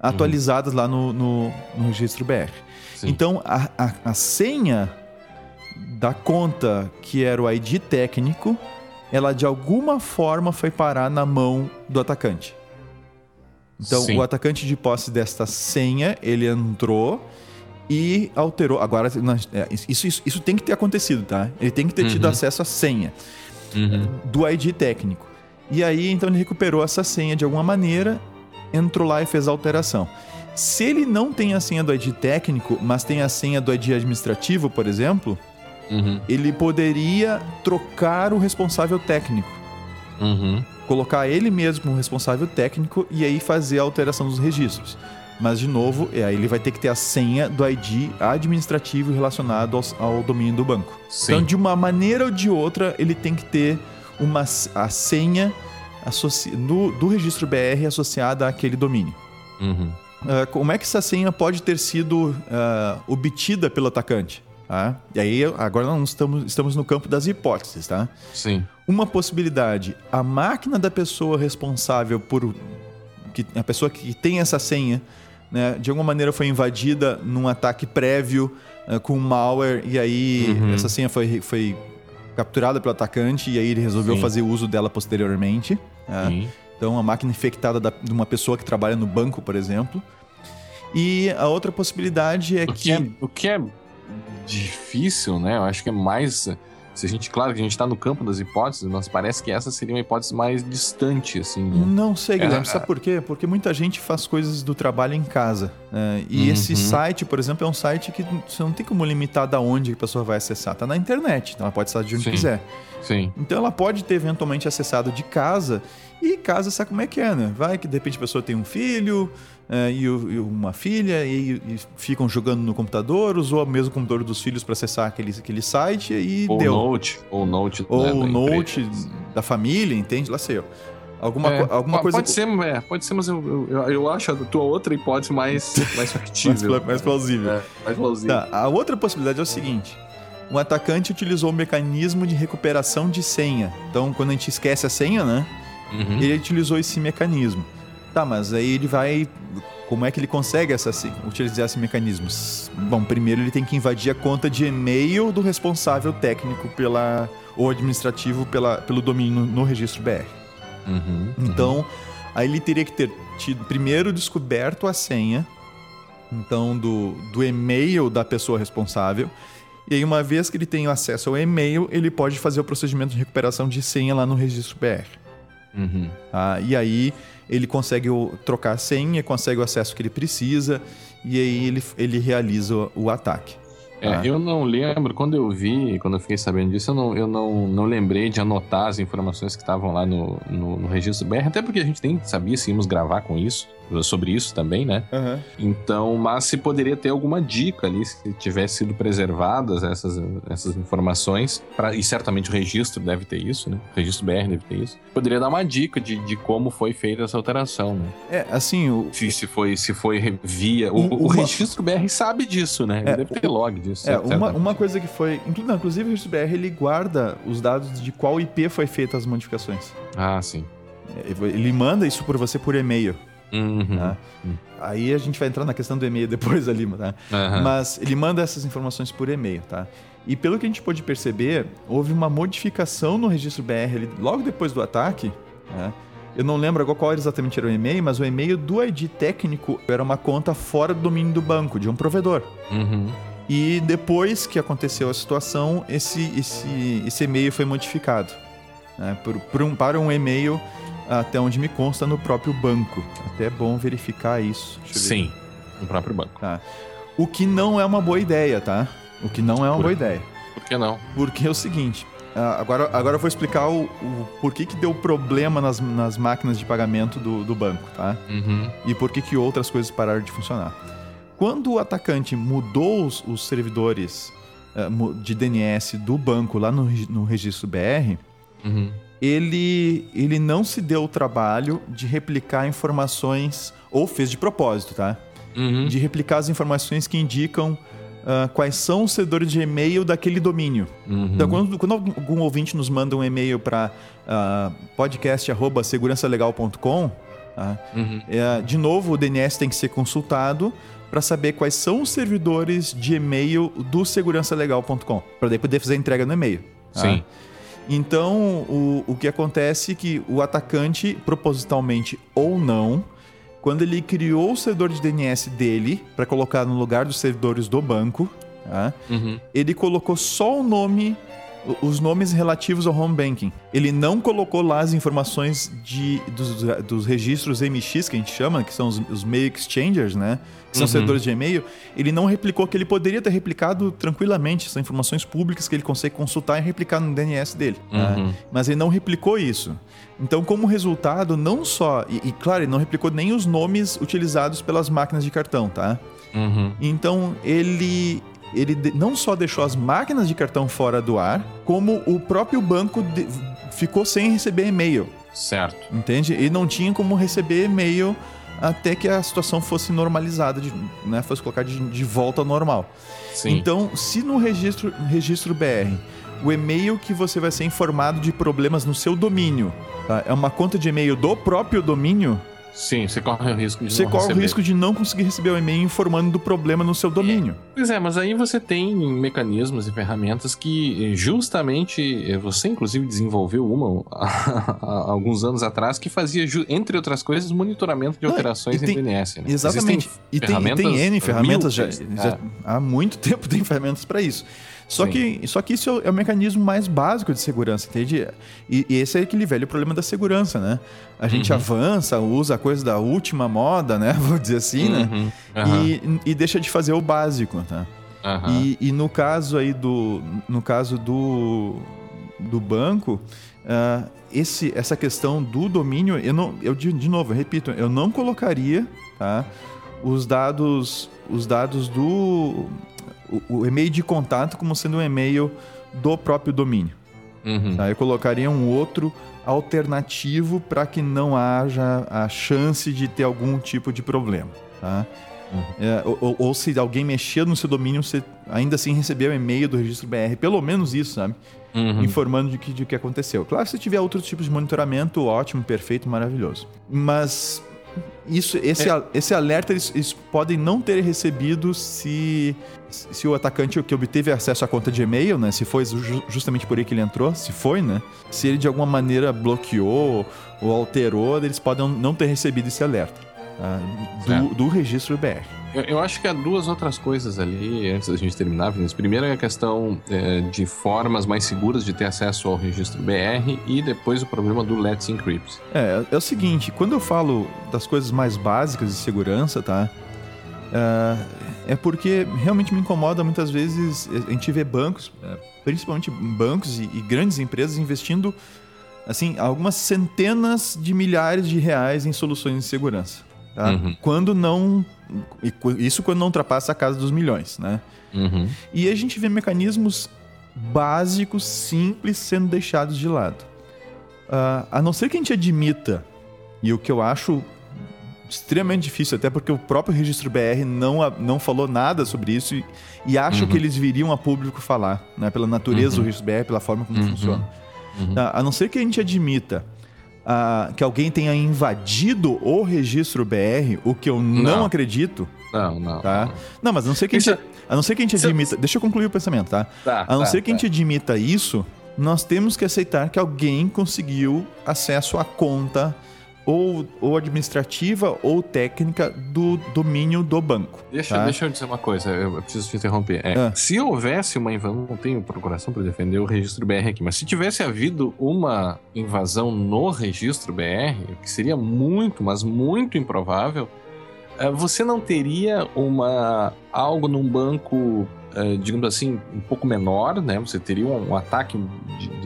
atualizadas lá no, no- no registro BR. Sim. Então, a, a- a senha da conta que era o ID técnico, ela de alguma forma foi parar na mão do atacante. Então, Sim. o atacante de posse desta senha, ele entrou e alterou. Agora, é, isso, isso, isso tem que ter acontecido, tá? Ele tem que ter tido Uhum. acesso à senha Uhum. do ID técnico. E aí, então, ele recuperou essa senha de alguma maneira, entrou lá e fez a alteração. Se ele não tem a senha do ID técnico, mas tem a senha do ID administrativo, por exemplo, Uhum. ele poderia trocar o responsável técnico. Uhum. Colocar ele mesmo como responsável técnico e aí fazer a alteração dos registros. Mas, de novo, é, ele vai ter que ter a senha do ID administrativo relacionado aos- ao, domínio do banco. Sim. Então, de uma maneira ou de outra, ele tem que ter uma, a senha no- do registro BR associada àquele domínio. Uhum. Ah, como é que essa senha pode ter sido ah, obtida pelo atacante? Tá? E aí, agora nós estamos, estamos no campo das hipóteses, tá? Sim. Uma possibilidade, a máquina da pessoa responsável por que a pessoa que tem essa senha, né, de alguma maneira foi invadida num ataque prévio uh, com malware e aí uhum. essa senha foi, foi capturada pelo atacante e aí ele resolveu Sim. fazer uso dela posteriormente. Né? Então, a máquina infectada da, de uma pessoa que trabalha no banco, por exemplo. E a outra possibilidade é o que. que é, o que é difícil, né? Eu acho que é mais se a gente, claro que a gente está no campo das hipóteses, mas parece que essa seria uma hipótese mais distante, assim. Né? Não sei, Guilherme. É, sabe por quê? Porque muita gente faz coisas do trabalho em casa. Né? E uhum. esse site, por exemplo, é um site que você não tem como limitar da onde a pessoa vai acessar. Está na internet, então ela pode estar de onde Sim. quiser. Sim. Então ela pode ter eventualmente acessado de casa e casa sabe como é que é, né? Vai que de repente a pessoa tem um filho, é, e, e, uma filha e, e, ficam jogando no computador, usou o mesmo computador dos filhos para acessar aquele, aquele site e ou deu. Note, ou Note, ou né, da Note empresa. da família, entende? Lá sei eu. Alguma, é, alguma coisa. Pode ser, é, pode ser, mas eu, eu, eu, acho a tua outra hipótese mais, mais [laughs] factível. mais, mais, plausível. É, mais plausível. Tá, a outra possibilidade é o seguinte: um atacante utilizou o mecanismo de recuperação de senha. Então, quando a gente esquece a senha, né? Uhum. Ele utilizou esse mecanismo. Tá, mas aí ele vai. Como é que ele consegue essa, utilizar esse mecanismo? Bom, primeiro ele tem que invadir a conta de e-mail do responsável técnico pela, ou administrativo pela, pelo domínio no registro BR. Uhum, então, uhum. aí ele teria que ter tido primeiro descoberto a senha, então, do, do e-mail da pessoa responsável. E aí, uma vez que ele tem acesso ao e-mail, ele pode fazer o procedimento de recuperação de senha lá no registro BR. Uhum. Ah, e aí ele consegue trocar a senha, consegue o acesso que ele precisa e aí ele, ele realiza o, o ataque. É, ah. eu não lembro, quando eu vi, quando eu fiquei sabendo disso, eu não, eu não, não lembrei de anotar as informações que estavam lá no, no, no registro BR, até porque a gente nem sabia se íamos gravar com isso sobre isso também, né? Uhum. Então, mas se poderia ter alguma dica ali, se tivesse sido preservadas essas, essas informações, pra, e certamente o registro deve ter isso, né? O registro BR deve ter isso. Poderia dar uma dica de, de como foi feita essa alteração, né? É, assim, o... Se, se foi, se foi via... O, uma... o registro BR sabe disso, né? Ele é, deve ter log disso. É, uma, uma coisa que foi... Inclusive, o registro BR, ele guarda os dados de qual IP foi feita as modificações. Ah, sim. É, ele manda isso por você por e-mail. Uhum. Tá? Aí a gente vai entrar na questão do e-mail depois ali, tá? Uhum. Mas ele manda essas informações por e-mail, tá? E pelo que a gente pôde perceber, houve uma modificação no registro BR logo depois do ataque. Né? Eu não lembro agora qual exatamente era o e-mail, mas o e-mail do ID técnico era uma conta fora do domínio do banco, de um provedor. Uhum. E depois que aconteceu a situação, esse, esse, esse e-mail foi modificado né? por, por um, para um e-mail até onde me consta, no próprio banco. Até é bom verificar isso. Sim, no próprio banco. Tá. O que não é uma boa ideia, tá? O que não é uma Por... boa ideia. Por que não? Porque é o seguinte. agora, agora eu vou explicar o, o porquê que deu problema nas, nas máquinas de pagamento do, do banco, tá? Uhum. E por que que outras coisas pararam de funcionar. Quando o atacante mudou os, os servidores uh, de DNS do banco lá no, no registro BR, uhum ele, ele não se deu o trabalho de replicar informações, ou fez de propósito, tá? Uhum. De replicar as informações que indicam uh, quais são os servidores de e-mail daquele domínio. Uhum. Então, quando, quando, algum ouvinte nos manda um e-mail para uh, ah, podcast.segurançalegal.com, tá? uhum. é, de novo o DNS tem que ser consultado para saber quais são os servidores de e-mail do segurançalegal.com, para daí poder fazer a entrega no e-mail. Tá? Sim. Então, o, o que acontece é que o atacante, propositalmente ou não, quando ele criou o servidor de DNS dele para colocar no lugar dos servidores do banco, tá? uhum. ele colocou só o nome os nomes relativos ao home banking. Ele não colocou lá as informações de, dos, dos registros MX, que a gente chama, que são os, os mail exchangers, né? Que são uhum. servidores de e-mail. Ele não replicou, que ele poderia ter replicado tranquilamente. São informações públicas que ele consegue consultar e replicar no DNS dele. Né? Uhum. Mas ele não replicou isso. Então, como resultado, não só. E, e, claro, ele não replicou nem os nomes utilizados pelas máquinas de cartão, tá? Uhum. Então, ele, ele não só deixou as máquinas de cartão fora do ar, como o próprio banco de, ficou sem receber e-mail. Certo. Entende? E não tinha como receber e-mail até que a situação fosse normalizada, de, né, fosse colocada de, de, volta ao normal. Sim. Então, se no registro, registro BR o e-mail que você vai ser informado de problemas no seu domínio tá? é uma conta de e-mail do próprio domínio, Sim, você corre o risco de Você não corre o receber. risco de não conseguir receber o e-mail informando do problema no seu domínio. Pois é, mas aí você tem mecanismos e ferramentas que eh, justamente eh, você inclusive desenvolveu uma [laughs] há alguns anos atrás que fazia, entre outras coisas, monitoramento de alterações tem- em DNS. Né? Exatamente. Existem E tem, e tem N ferramentas já, mil, já- é. há muito [laughs] tempo tem ferramentas para isso. Só Sim. que, só que isso é o, mecanismo mais básico de segurança, entende? E, e esse é aquele velho problema da segurança, né? A gente Uhum. avança, usa a coisa da última moda, né? [laughs] Vou dizer assim, né? Uhum, E, e deixa de fazer o básico, tá? E, e no caso aí do. No caso do, do banco, ah, esse, essa questão do domínio, eu não. Eu, de, de novo, eu repito, eu não colocaria tá, os dados. Os dados do. O, o e-mail de contato como sendo um e-mail do próprio domínio. Uhum. Tá? Eu colocaria um outro alternativo para que não haja a chance de ter algum tipo de problema. Tá? Uhum. É, ou, ou- se alguém mexer no seu domínio, você ainda assim recebeu o e-mail do registro BR. Pelo menos isso, sabe? Uhum. Informando de que, de que aconteceu. Claro, se tiver outros tipos de monitoramento, ótimo, perfeito, maravilhoso. Mas isso, esse, É. esse alerta eles, eles podem não ter recebido se, se o atacante que obteve acesso à conta de e-mail, né? Se foi ju- justamente por aí que ele entrou, se foi, né? Se ele de alguma maneira bloqueou ou alterou, eles podem não ter recebido esse alerta tá? do, Certo. do registro BR. Eu, eu acho que há duas outras coisas ali, antes da gente terminar, Vinícius. Primeiro é a questão é, de formas mais seguras de ter acesso ao registro BR e depois o problema do Let's Encrypt. É, é o seguinte, quando eu falo das coisas mais básicas de segurança, tá? Ah, é porque realmente me incomoda muitas vezes a gente vê bancos, é, principalmente bancos e, e grandes empresas investindo assim algumas centenas de milhares de reais em soluções de segurança. Tá? Uhum. Quando não isso quando não ultrapassa a casa dos milhões, né? Uhum. E a gente vê mecanismos básicos, simples, sendo deixados de lado. Ah, a não ser que a gente admita, e o que eu acho extremamente difícil, até porque o próprio registro BR não, não falou nada sobre isso e, e acho Uhum. que eles viriam a público falar, né, pela natureza do registro BR, pela forma como Uhum. funciona. Uhum. Tá? A não ser que a gente admita ah, que alguém tenha invadido o registro BR, o que eu não, Não. acredito, Não, não. tá? Não, mas a não ser que a Isso gente, a não ser que a gente Se- admita. Deixa eu concluir o pensamento, tá? Tá, A não tá, ser que a tá. gente admita isso, nós temos que aceitar que alguém conseguiu acesso à conta ou, ou administrativa ou técnica do domínio do banco. Deixa, tá? deixa eu dizer uma coisa, eu preciso te interromper. É, Ah. Se houvesse uma invasão, não tenho procuração para defender o registro BR aqui, mas se tivesse havido uma invasão no registro BR, o que seria muito, mas muito improvável, eh, você não teria uma algo num banco, eh, digamos assim, um pouco menor, né? Você teria um, ataque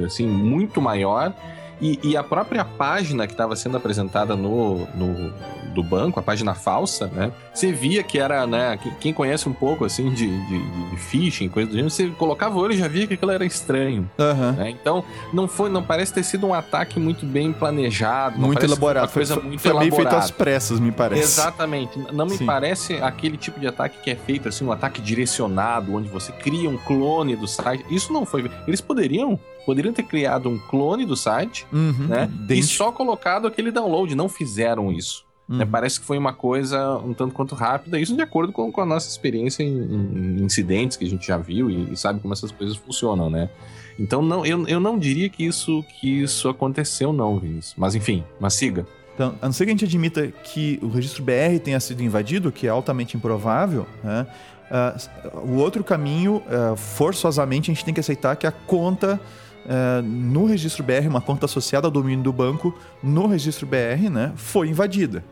assim muito maior. E, e a própria página que estava sendo apresentada no, no do banco, a página falsa, né? Você via que era, né? que- Quem conhece um pouco assim de, de, de phishing, coisa do gênero, você colocava o olho e já via que aquilo era estranho. Aham. né? Então, não foi, não parece ter sido um ataque muito bem planejado, Muito elaborado. Uma coisa foi muito foi meio feito elaborada. às pressas, me parece. Exatamente. Não me Sim. parece aquele tipo de ataque que é feito assim, um ataque direcionado, onde você cria um clone do site. Isso não foi. Eles poderiam, poderiam ter criado um clone do site, Uhum. né? E só colocado aquele download. Não fizeram isso. né? Uhum. Parece que foi uma coisa um tanto quanto rápida. Isso de acordo com, com a nossa experiência em, em incidentes que a gente já viu e, e sabe como essas coisas funcionam, né? Então não, eu, eu não diria que isso que isso aconteceu, não, Vinícius. Mas enfim, mas siga. Então, a não ser que a gente admita que o registro BR tenha sido invadido, que é altamente improvável, né? ah, o outro caminho, ah, forçosamente, a gente tem que aceitar que a conta ah, no registro BR, uma conta associada ao domínio do banco, no registro BR, né, foi invadida.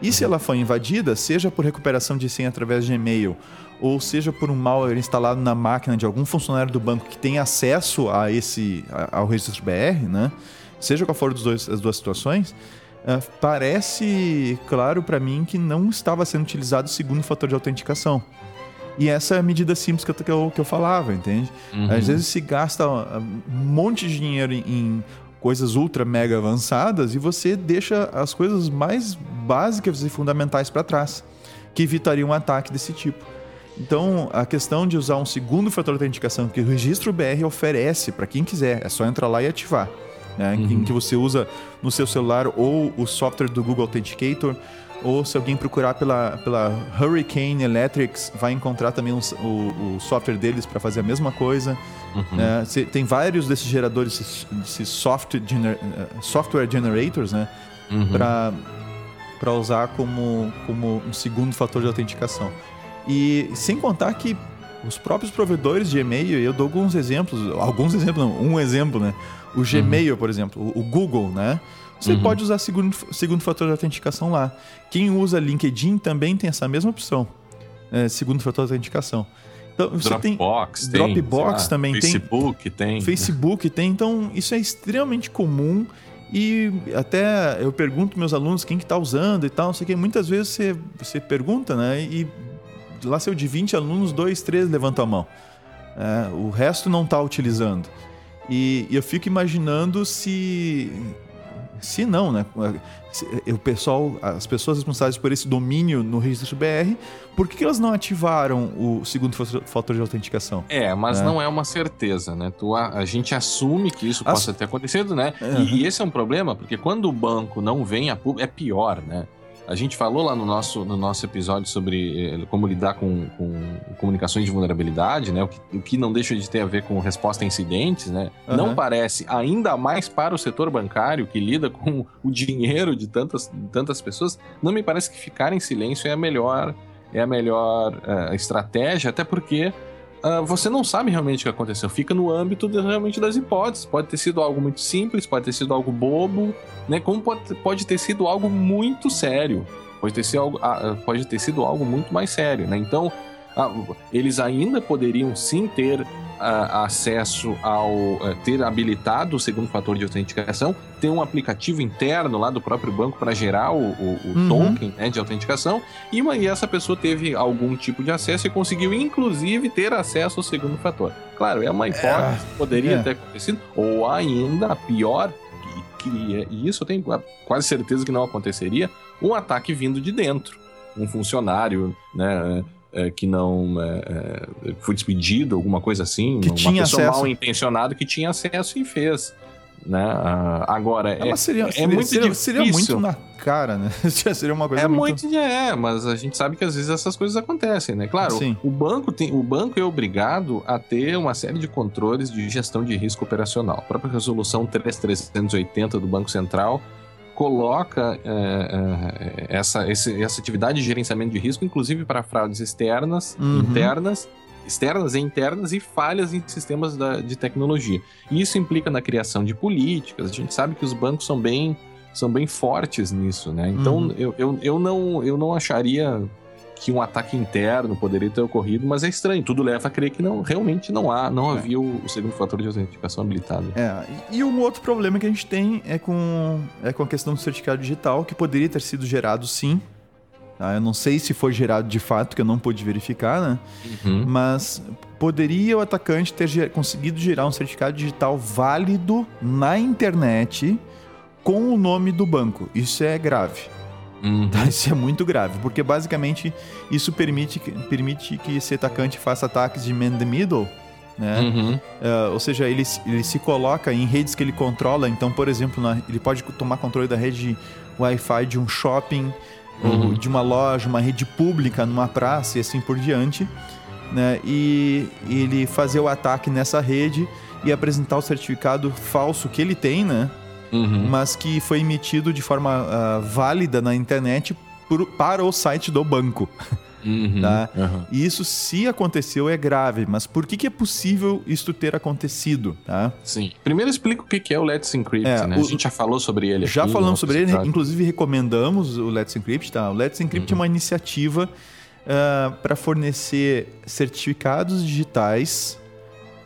E se ela foi invadida, seja por recuperação de senha através de e-mail, ou seja por um malware instalado na máquina de algum funcionário do banco que tem acesso a esse, a- ao registro BR, né? Seja qual for dois- as duas situações, ah, parece claro para mim que não estava sendo utilizado o segundo fator de autenticação. E essa é a medida simples que eu, que eu, que eu falava, entende? Uhum. Às vezes se gasta ah, um monte de dinheiro em, em coisas ultra mega avançadas e você deixa as coisas mais básicas e fundamentais para trás, que evitariam um ataque desse tipo. Então, a questão de usar um segundo fator de autenticação que o registro BR oferece para quem quiser, é só entrar lá e ativar. né, uhum. em que você usa no seu celular ou o software do Google Authenticator, ou se alguém procurar pela, pela Hurricane Electrics, vai encontrar também um, o, o, software deles para fazer a mesma coisa. Uhum. Né? tem vários desses geradores, esses, software, gener, eh, software generators, né? Uhum. para usar como, como um segundo fator de autenticação. E sem contar que os próprios provedores de e-mail, eu dou alguns exemplos, alguns exemplos, não, um exemplo, né? O Gmail, uhum. por exemplo, o Google, né? Você uhum. pode usar segundo, segundo fator de autenticação lá. Quem usa LinkedIn também tem essa mesma opção, é, segundo fator de autenticação. Então, você Dropbox tem, Dropbox lá, também Facebook tem. tem. Facebook tem. Então, isso é extremamente comum. E até eu pergunto meus alunos quem que está usando e tal, não sei o que. Muitas vezes você, você pergunta, né? E lá seu de 20 alunos, dois, três levantam a mão. É, o resto não está utilizando. E, e, eu fico imaginando se se não, né? O pessoal, as pessoas responsáveis por esse domínio no registro BR, por que, que elas não ativaram o segundo fator de autenticação? É, mas é. não é uma certeza, né? Tu, a, a gente assume que isso As... possa ter acontecido, né? Uhum. E, e, esse é um problema, porque quando o banco não vem a público, é pior, né? A gente falou lá no nosso, no nosso episódio sobre eh, como lidar com, com comunicações de vulnerabilidade, né? O que, o que, não deixa de ter a ver com resposta a incidentes, né? Uhum. Não parece, ainda mais para o setor bancário que lida com o dinheiro de tantas, tantas pessoas, não me parece que ficar em silêncio é a melhor, é a melhor uh, estratégia, até porque Uh, você não sabe realmente o que aconteceu. Fica no âmbito de, realmente das hipóteses. Pode ter sido algo muito simples, pode ter sido algo bobo, né? Como pode, pode ter sido algo muito sério. Pode ter sido algo, uh, pode ter sido algo muito mais sério, né? Então, uh, eles ainda poderiam sim ter acesso ao uh, ter habilitado o segundo fator de autenticação, ter um aplicativo interno lá do próprio banco para gerar o, o, o uhum. token né, de autenticação e, uma, e essa pessoa teve algum tipo de acesso e conseguiu inclusive ter acesso ao segundo fator. Claro, é uma hipótese, é, poderia é. ter acontecido, ou ainda pior, que, que, e isso eu tenho quase certeza que não aconteceria, um ataque vindo de dentro. Um funcionário, né? É, que não é, é, foi despedido, alguma coisa assim. Que uma tinha pessoa acesso. mal intencionada que tinha acesso e fez. Né? Uh, agora, é, seria, é seria, muito seria. Seria muito na cara, né? [laughs] seria uma coisa é muito... muito... É, mas a gente sabe que às vezes essas coisas acontecem, né? Claro, Sim. o banco, tem, o banco é obrigado a ter uma série de controles de gestão de risco operacional. A própria resolução 3380 do Banco Central coloca é, é, essa, esse, essa atividade de gerenciamento de risco, inclusive para fraudes externas, uhum. internas, externas e internas e falhas em sistemas da, de tecnologia. E isso implica na criação de políticas. A gente sabe que os bancos são bem, são bem fortes nisso, né? Então uhum. eu, eu, eu, não, eu não acharia que um ataque interno poderia ter ocorrido, mas é estranho. Tudo leva a crer que não, realmente não há, não é. havia o, segundo fator de autenticação habilitado. É, e, um outro problema que a gente tem é com, é com a questão do certificado digital, que poderia ter sido gerado sim. Tá? Eu não sei se foi gerado de fato, que eu não pude verificar, né? Uhum. Mas poderia o atacante ter conseguido gerar um certificado digital válido na internet com o nome do banco. Isso é grave. Uhum. Tá? Isso é muito grave, porque basicamente isso permite, permite que esse atacante faça ataques de man the middle, né? Uhum. Uh, ou seja, ele, ele se coloca em redes que ele controla. Então, por exemplo, na, ele pode tomar controle da rede Wi-Fi de um shopping, uhum. ou de uma loja, uma rede pública, numa praça e assim por diante. Né? E, e ele fazer o ataque nessa rede e apresentar o certificado falso que ele tem, né? Uhum. mas que foi emitido de forma uh, válida na internet por, para o site do banco. Uhum, [laughs] tá? Uhum. E isso, se aconteceu, é grave. Mas por que, que é possível isso ter acontecido? Tá? Sim. Primeiro explica o que é o Let's Encrypt, é, né? O... A gente já falou sobre ele Já falamos sobre ele, inclusive recomendamos o Let's Encrypt. Tá? O Let's Encrypt uhum. é uma iniciativa uh, para fornecer certificados digitais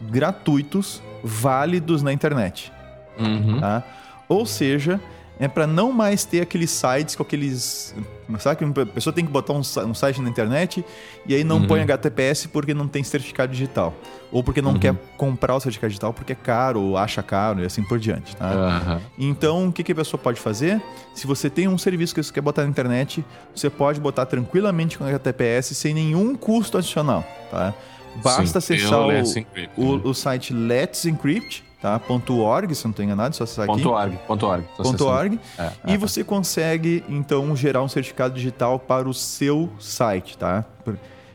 gratuitos, válidos na internet. Uhum. Tá? Ou seja, é para não mais ter aqueles sites com aqueles. Sabe que a pessoa tem que botar um, site na internet e aí não uhum. põe HTTPS porque não tem certificado digital. Ou porque não uhum. quer comprar o certificado digital porque é caro, ou acha caro e assim por diante. Tá? Uhum. Então, o que, que a pessoa pode fazer? Se você tem um serviço que você quer botar na internet, você pode botar tranquilamente com HTTPS sem nenhum custo adicional. Tá? Basta Sim, acessar o, o, né? o, site Let's Encrypt tá? Ponto .org, se não estou enganado, só acessar aqui. Ponto .org, ponto .org. Ponto. .org. É, E é, você consegue, então, gerar um certificado digital para o seu site, tá?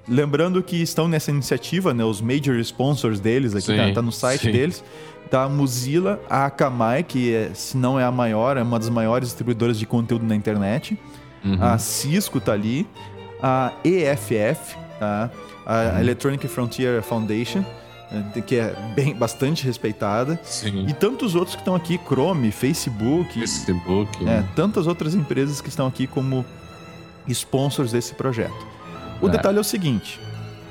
Lembrando que estão nessa iniciativa, né? Os major sponsors deles aqui, Sim, tá, tá no site sim. deles. Tá a Mozilla, a Akamai, que é, se não é a maior, é uma das maiores distribuidoras de conteúdo na internet. Uhum. A Cisco tá ali. A EFF, tá? A Uhum. Electronic Frontier Foundation, que é bem, bastante respeitada. Sim. E tantos outros que estão aqui, Chrome, Facebook, Facebook. é, tantas outras empresas que estão aqui como sponsors desse projeto. O É. detalhe é o seguinte: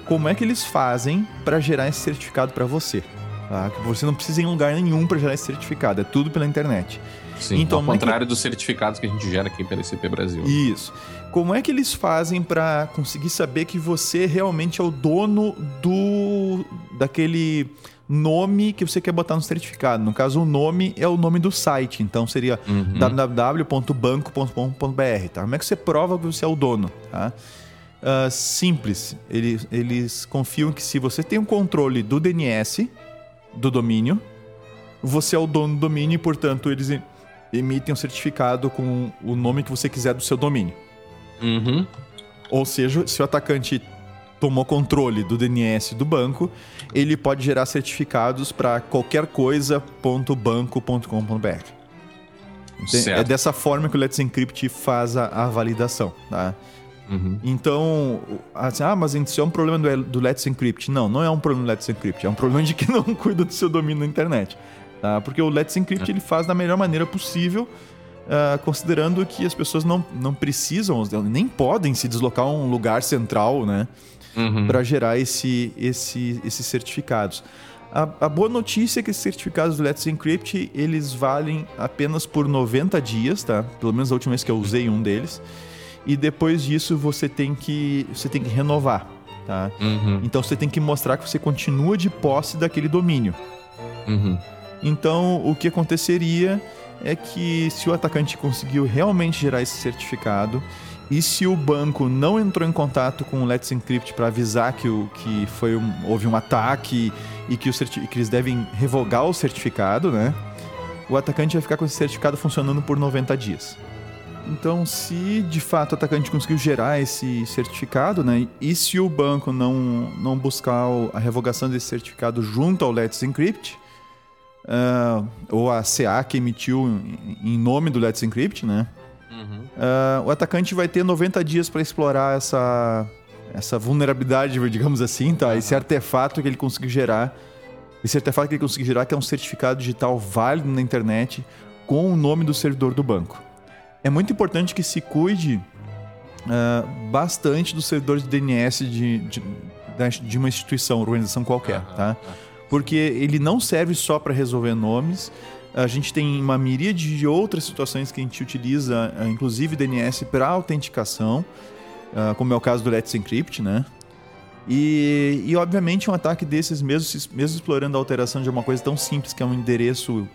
como é que eles fazem para gerar esse certificado para você? Tá? Que você não precisa ir em lugar nenhum para gerar esse certificado, é tudo pela internet. Sim, Então, ao como é que- contrário dos certificados que a gente gera aqui pela ICP Brasil. Isso. Como é que eles fazem para conseguir saber que você realmente é o dono do daquele nome que você quer botar no certificado? No caso, o nome é o nome do site, então seria Uhum. www.banco.com.br, tá? Como é que você prova que você é o dono, tá? Ah, simples. Eles, eles confiam que se você tem o controle do DNS do domínio, você é o dono do domínio e, portanto, eles emitem um certificado com o nome que você quiser do seu domínio. Uhum. Ou seja, se o atacante tomou controle do DNS do banco, ele pode gerar certificados para qualquer coisa.banco.com.br. É dessa forma que o Let's Encrypt faz a, a validação, tá? Uhum. Então, assim, ah, mas isso é um problema do, do Let's Encrypt. Não, não é um problema do Let's Encrypt. É um problema de que não [laughs] cuida do seu domínio na internet. Tá? Porque o Let's Encrypt ele faz da melhor maneira possível, ah, considerando que as pessoas não, não precisam, nem podem se deslocar a um lugar central, né? Uhum. para gerar esse, esse, esses certificados. A, a boa notícia é que esses certificados do Let's Encrypt, eles valem apenas por 90 dias, tá? Pelo menos a última vez que eu usei um deles. E depois disso você tem que, você tem que renovar, tá? Uhum. Então você tem que mostrar que você continua de posse daquele domínio. Uhum. Então, o que aconteceria é que se o atacante conseguiu realmente gerar esse certificado e se o banco não entrou em contato com o Let's Encrypt para avisar que, o, que foi um- houve um ataque e que, o que eles devem revogar o certificado, né? O atacante vai ficar com esse certificado funcionando por 90 dias. Então, se de fato o atacante conseguiu gerar esse certificado, né? E se o banco não, não buscar a revogação desse certificado junto ao Let's Encrypt, ah, ou a CA que emitiu em- nome do Let's Encrypt, né? Uhum. Ah, o atacante vai ter 90 dias para explorar essa, essa vulnerabilidade, digamos assim, tá? Esse artefato que ele conseguiu gerar. Esse artefato que ele conseguiu gerar, que é um certificado digital válido na internet com o nome do servidor do banco. É muito importante que se cuide ah, bastante dos servidores de DNS de, de, de uma instituição, organização qualquer, Aham, tá? Porque ele não serve só para resolver nomes. A gente tem uma miríade de outras situações que a gente utiliza, ah, inclusive DNS, para autenticação, ah, como é o caso do Let's Encrypt, né? E, e, obviamente um ataque desses, mesmo, mesmo explorando a alteração de uma coisa tão simples que é um endereço,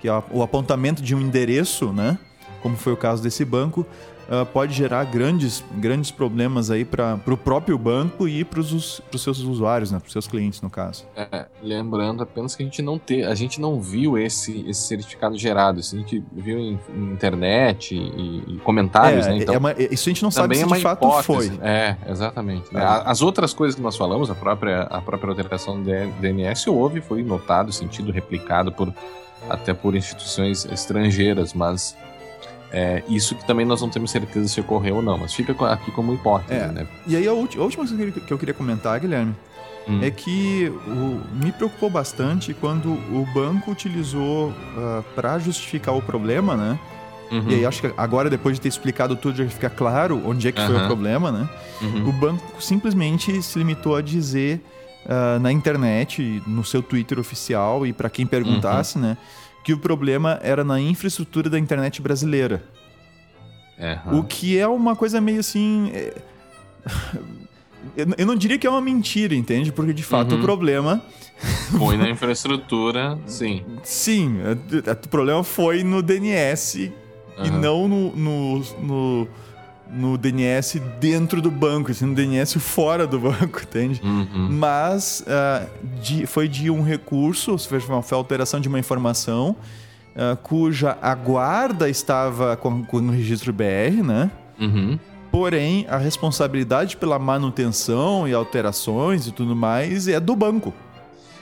que é o apontamento de um endereço, né? Como foi o caso desse banco, ah, pode gerar grandes, grandes problemas aí para o próprio banco e para os seus usuários, né? Para os seus clientes, no caso. É, lembrando apenas que a gente não te, a gente não viu esse, esse certificado gerado. Isso a gente viu em, em internet e, e comentários, É, né? Então, é uma- isso a gente não sabe se é de fato hipótese. foi. É, exatamente. né? É. As outras coisas que nós falamos, a própria, a própria alteração do DNS houve, foi notado, sentido, replicado por até por instituições estrangeiras, mas é, isso que também nós não temos certeza se ocorreu ou não, mas fica aqui como hipótese, É. né? E aí a, ulti- a última coisa que eu queria- comentar, Guilherme, Hum. é que o- me preocupou bastante quando o banco utilizou para justificar o problema, né? Uhum, E aí acho que agora, depois de ter explicado tudo, já fica claro onde é que foi o problema, né? uhum. O banco simplesmente se limitou a dizer ah, na internet, no seu Twitter oficial e para quem perguntasse, né? Que o problema era na infraestrutura da internet brasileira. É, O que é uma coisa meio assim. é, [laughs] Eu não diria que é uma mentira, entende? Porque de fato Uhum. o problema. [laughs] Foi na infraestrutura, sim. Sim, o problema foi no DNS e Aham. não no, no, no, no DNS dentro do banco, assim, no DNS fora do [laughs] banco, entende? Uhum. Mas uh, de, foi de um recurso, foi uma alteração de uma informação uh, cuja a guarda estava com, com o registro BR, né? Uhum. Porém, a responsabilidade pela manutenção e alterações e tudo mais é do banco.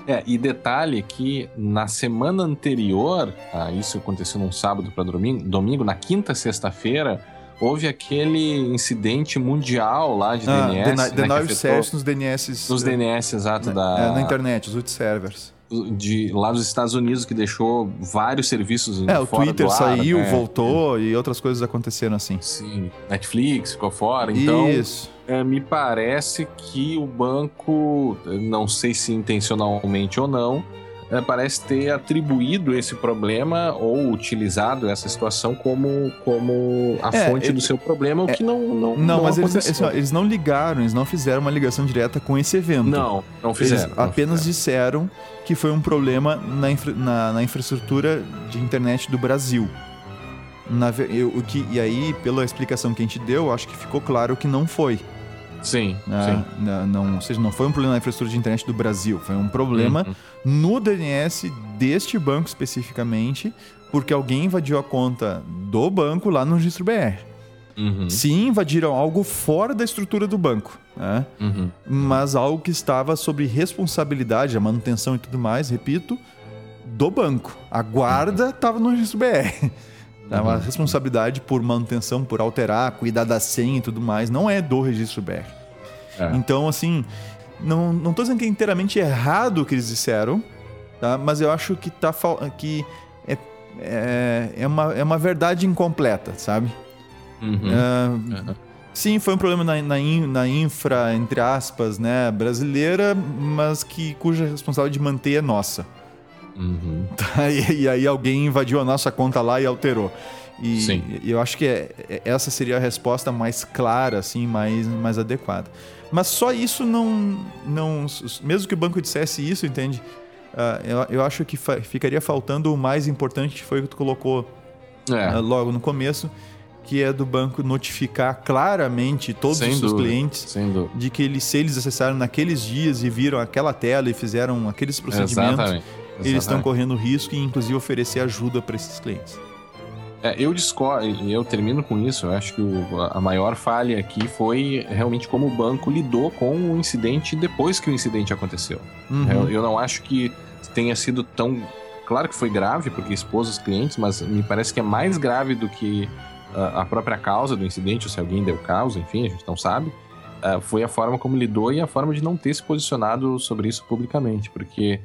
É, e detalhe que na semana anterior, a isso aconteceu num sábado para domingo, domingo, na quinta sexta-feira, houve aquele incidente mundial lá de Ah, DNS. deni- né, denial afetou service nos DNS. nos DNS, exato, na, da, é, na internet, os root servers. de lá dos Estados Unidos, que deixou vários serviços É, o Twitter ar, saiu, né? voltou e outras coisas aconteceram assim. Sim, Netflix ficou fora, então Isso. é, me parece que o banco, não sei se intencionalmente ou não, é, parece ter atribuído esse problema ou utilizado essa situação como, como a É, fonte ele- do seu problema, o que não não Não, mas eles, eles, eles não ligaram, eles não fizeram uma ligação direta com esse evento. não, não Eles fizeram. não apenas fizeram. disseram que foi um problema na, infra- na- na infraestrutura de internet do Brasil. Na eu- o que, e aí, pela explicação que a gente deu, acho que ficou claro que não foi. Sim, né? sim. Na- não, ou seja, não foi um problema na infraestrutura de internet do Brasil, foi um problema Uhum. No DNS deste banco especificamente, porque alguém invadiu a conta do banco lá no registro BR. Uhum. Sim, invadiram algo fora da estrutura do banco, né? Uhum. mas algo que estava sobre responsabilidade, a manutenção e tudo mais, repito, do banco. A guarda estava no registro BR. Tá? A Uhum. responsabilidade por manutenção, por alterar, cuidar da senha e tudo mais, não é do registro BR. É. Então, assim, não, não tô dizendo que é inteiramente errado o que eles disseram, tá? mas eu acho que, tá, que é, é, é, uma, é uma verdade incompleta, sabe? Uhum. Uhum. Sim, foi um problema na, na, na infra, entre aspas, né, brasileira, mas que cuja responsabilidade de manter é nossa. Uhum. [laughs] Tá? E, e aí alguém invadiu a nossa conta lá e alterou. E, Sim. e eu acho que é- é- essa seria a resposta mais clara, assim, mais, mais adequada. Mas só isso não, não. Mesmo que o banco dissesse isso, entende? Ah, eu, eu acho que fa- ficaria faltando o mais importante, que foi o que tu colocou É. ah, logo no começo, que é do banco notificar claramente todos Sem os seus dúvida, clientes de que eles, se eles acessaram naqueles dias e viram aquela tela e fizeram aqueles procedimentos, Exatamente. eles estão Exatamente. correndo risco e inclusive oferecer ajuda para esses clientes. É, eu discordo, e eu termino com isso. Eu acho que o- a maior falha aqui foi realmente como o banco lidou com o incidente depois que o incidente aconteceu. Uhum. Eu, eu não acho que tenha sido tão. Claro que foi grave, porque expôs os clientes, mas me parece que é mais grave do que a própria causa do incidente, ou se alguém deu causa, enfim, a gente não sabe. Ah, foi a forma como lidou e a forma de não ter se posicionado sobre isso publicamente, porque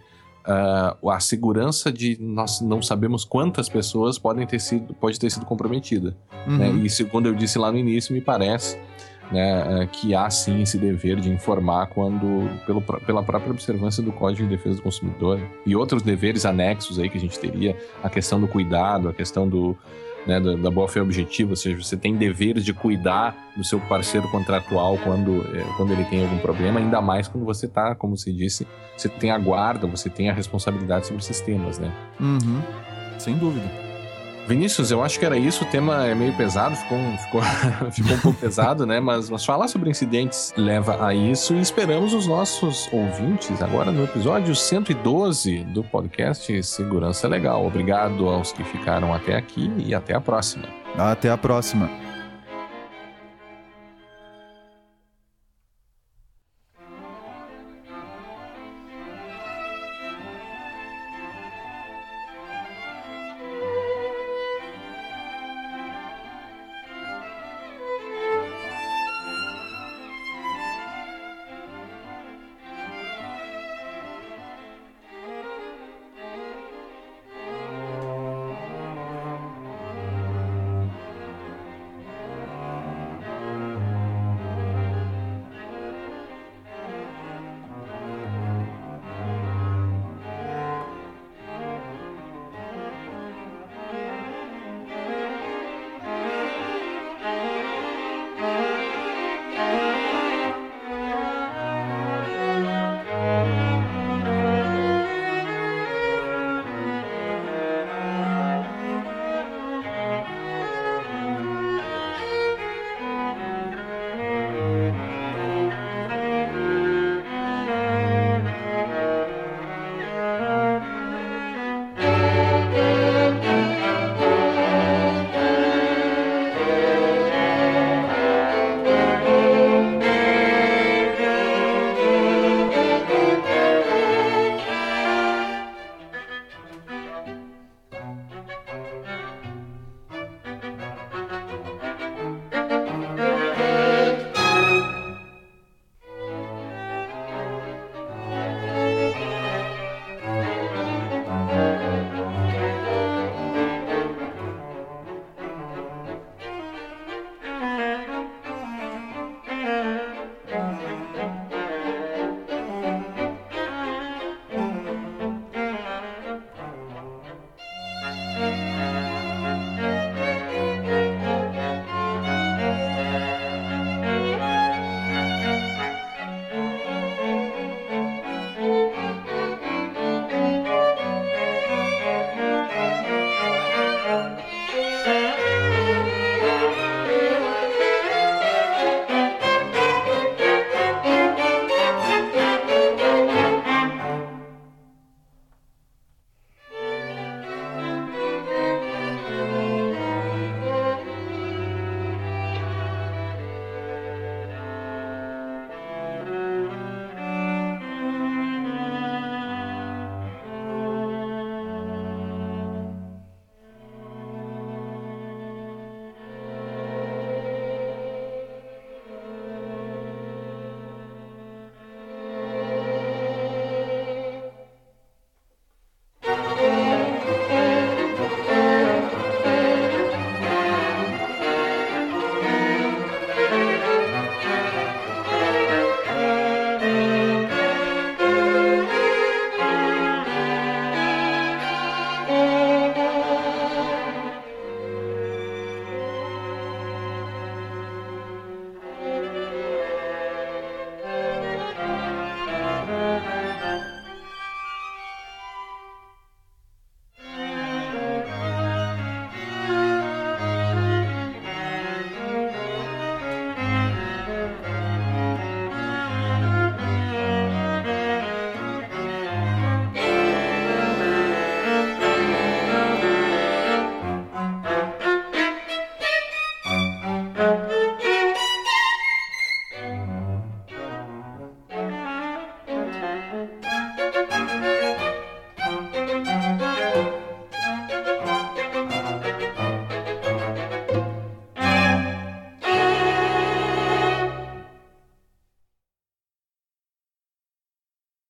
ah, a segurança de nós não sabemos quantas pessoas podem ter sido, pode ter sido comprometida. né? Uhum. E segundo eu disse lá no início, me parece né, eh, que há sim esse dever de informar quando pelo, pela própria observância do Código de Defesa do Consumidor e outros deveres anexos aí que a gente teria, a questão do cuidado, a questão do, né, da, da boa-fé objetiva, ou seja, você tem deveres de cuidar do seu parceiro contratual quando, eh, quando ele tem algum problema, ainda mais quando você está, como você disse, você tem a guarda, você tem a responsabilidade sobre sistemas, né? Uhum. Sem dúvida. Vinícius, eu acho que era isso. O tema é meio pesado, ficou, um- ficou, [laughs] ficou um pouco pesado, né? Mas, mas falar sobre incidentes leva a isso e esperamos os nossos ouvintes agora no episódio 112 do podcast Segurança Legal. Obrigado aos que ficaram até aqui e até a próxima. Até a próxima.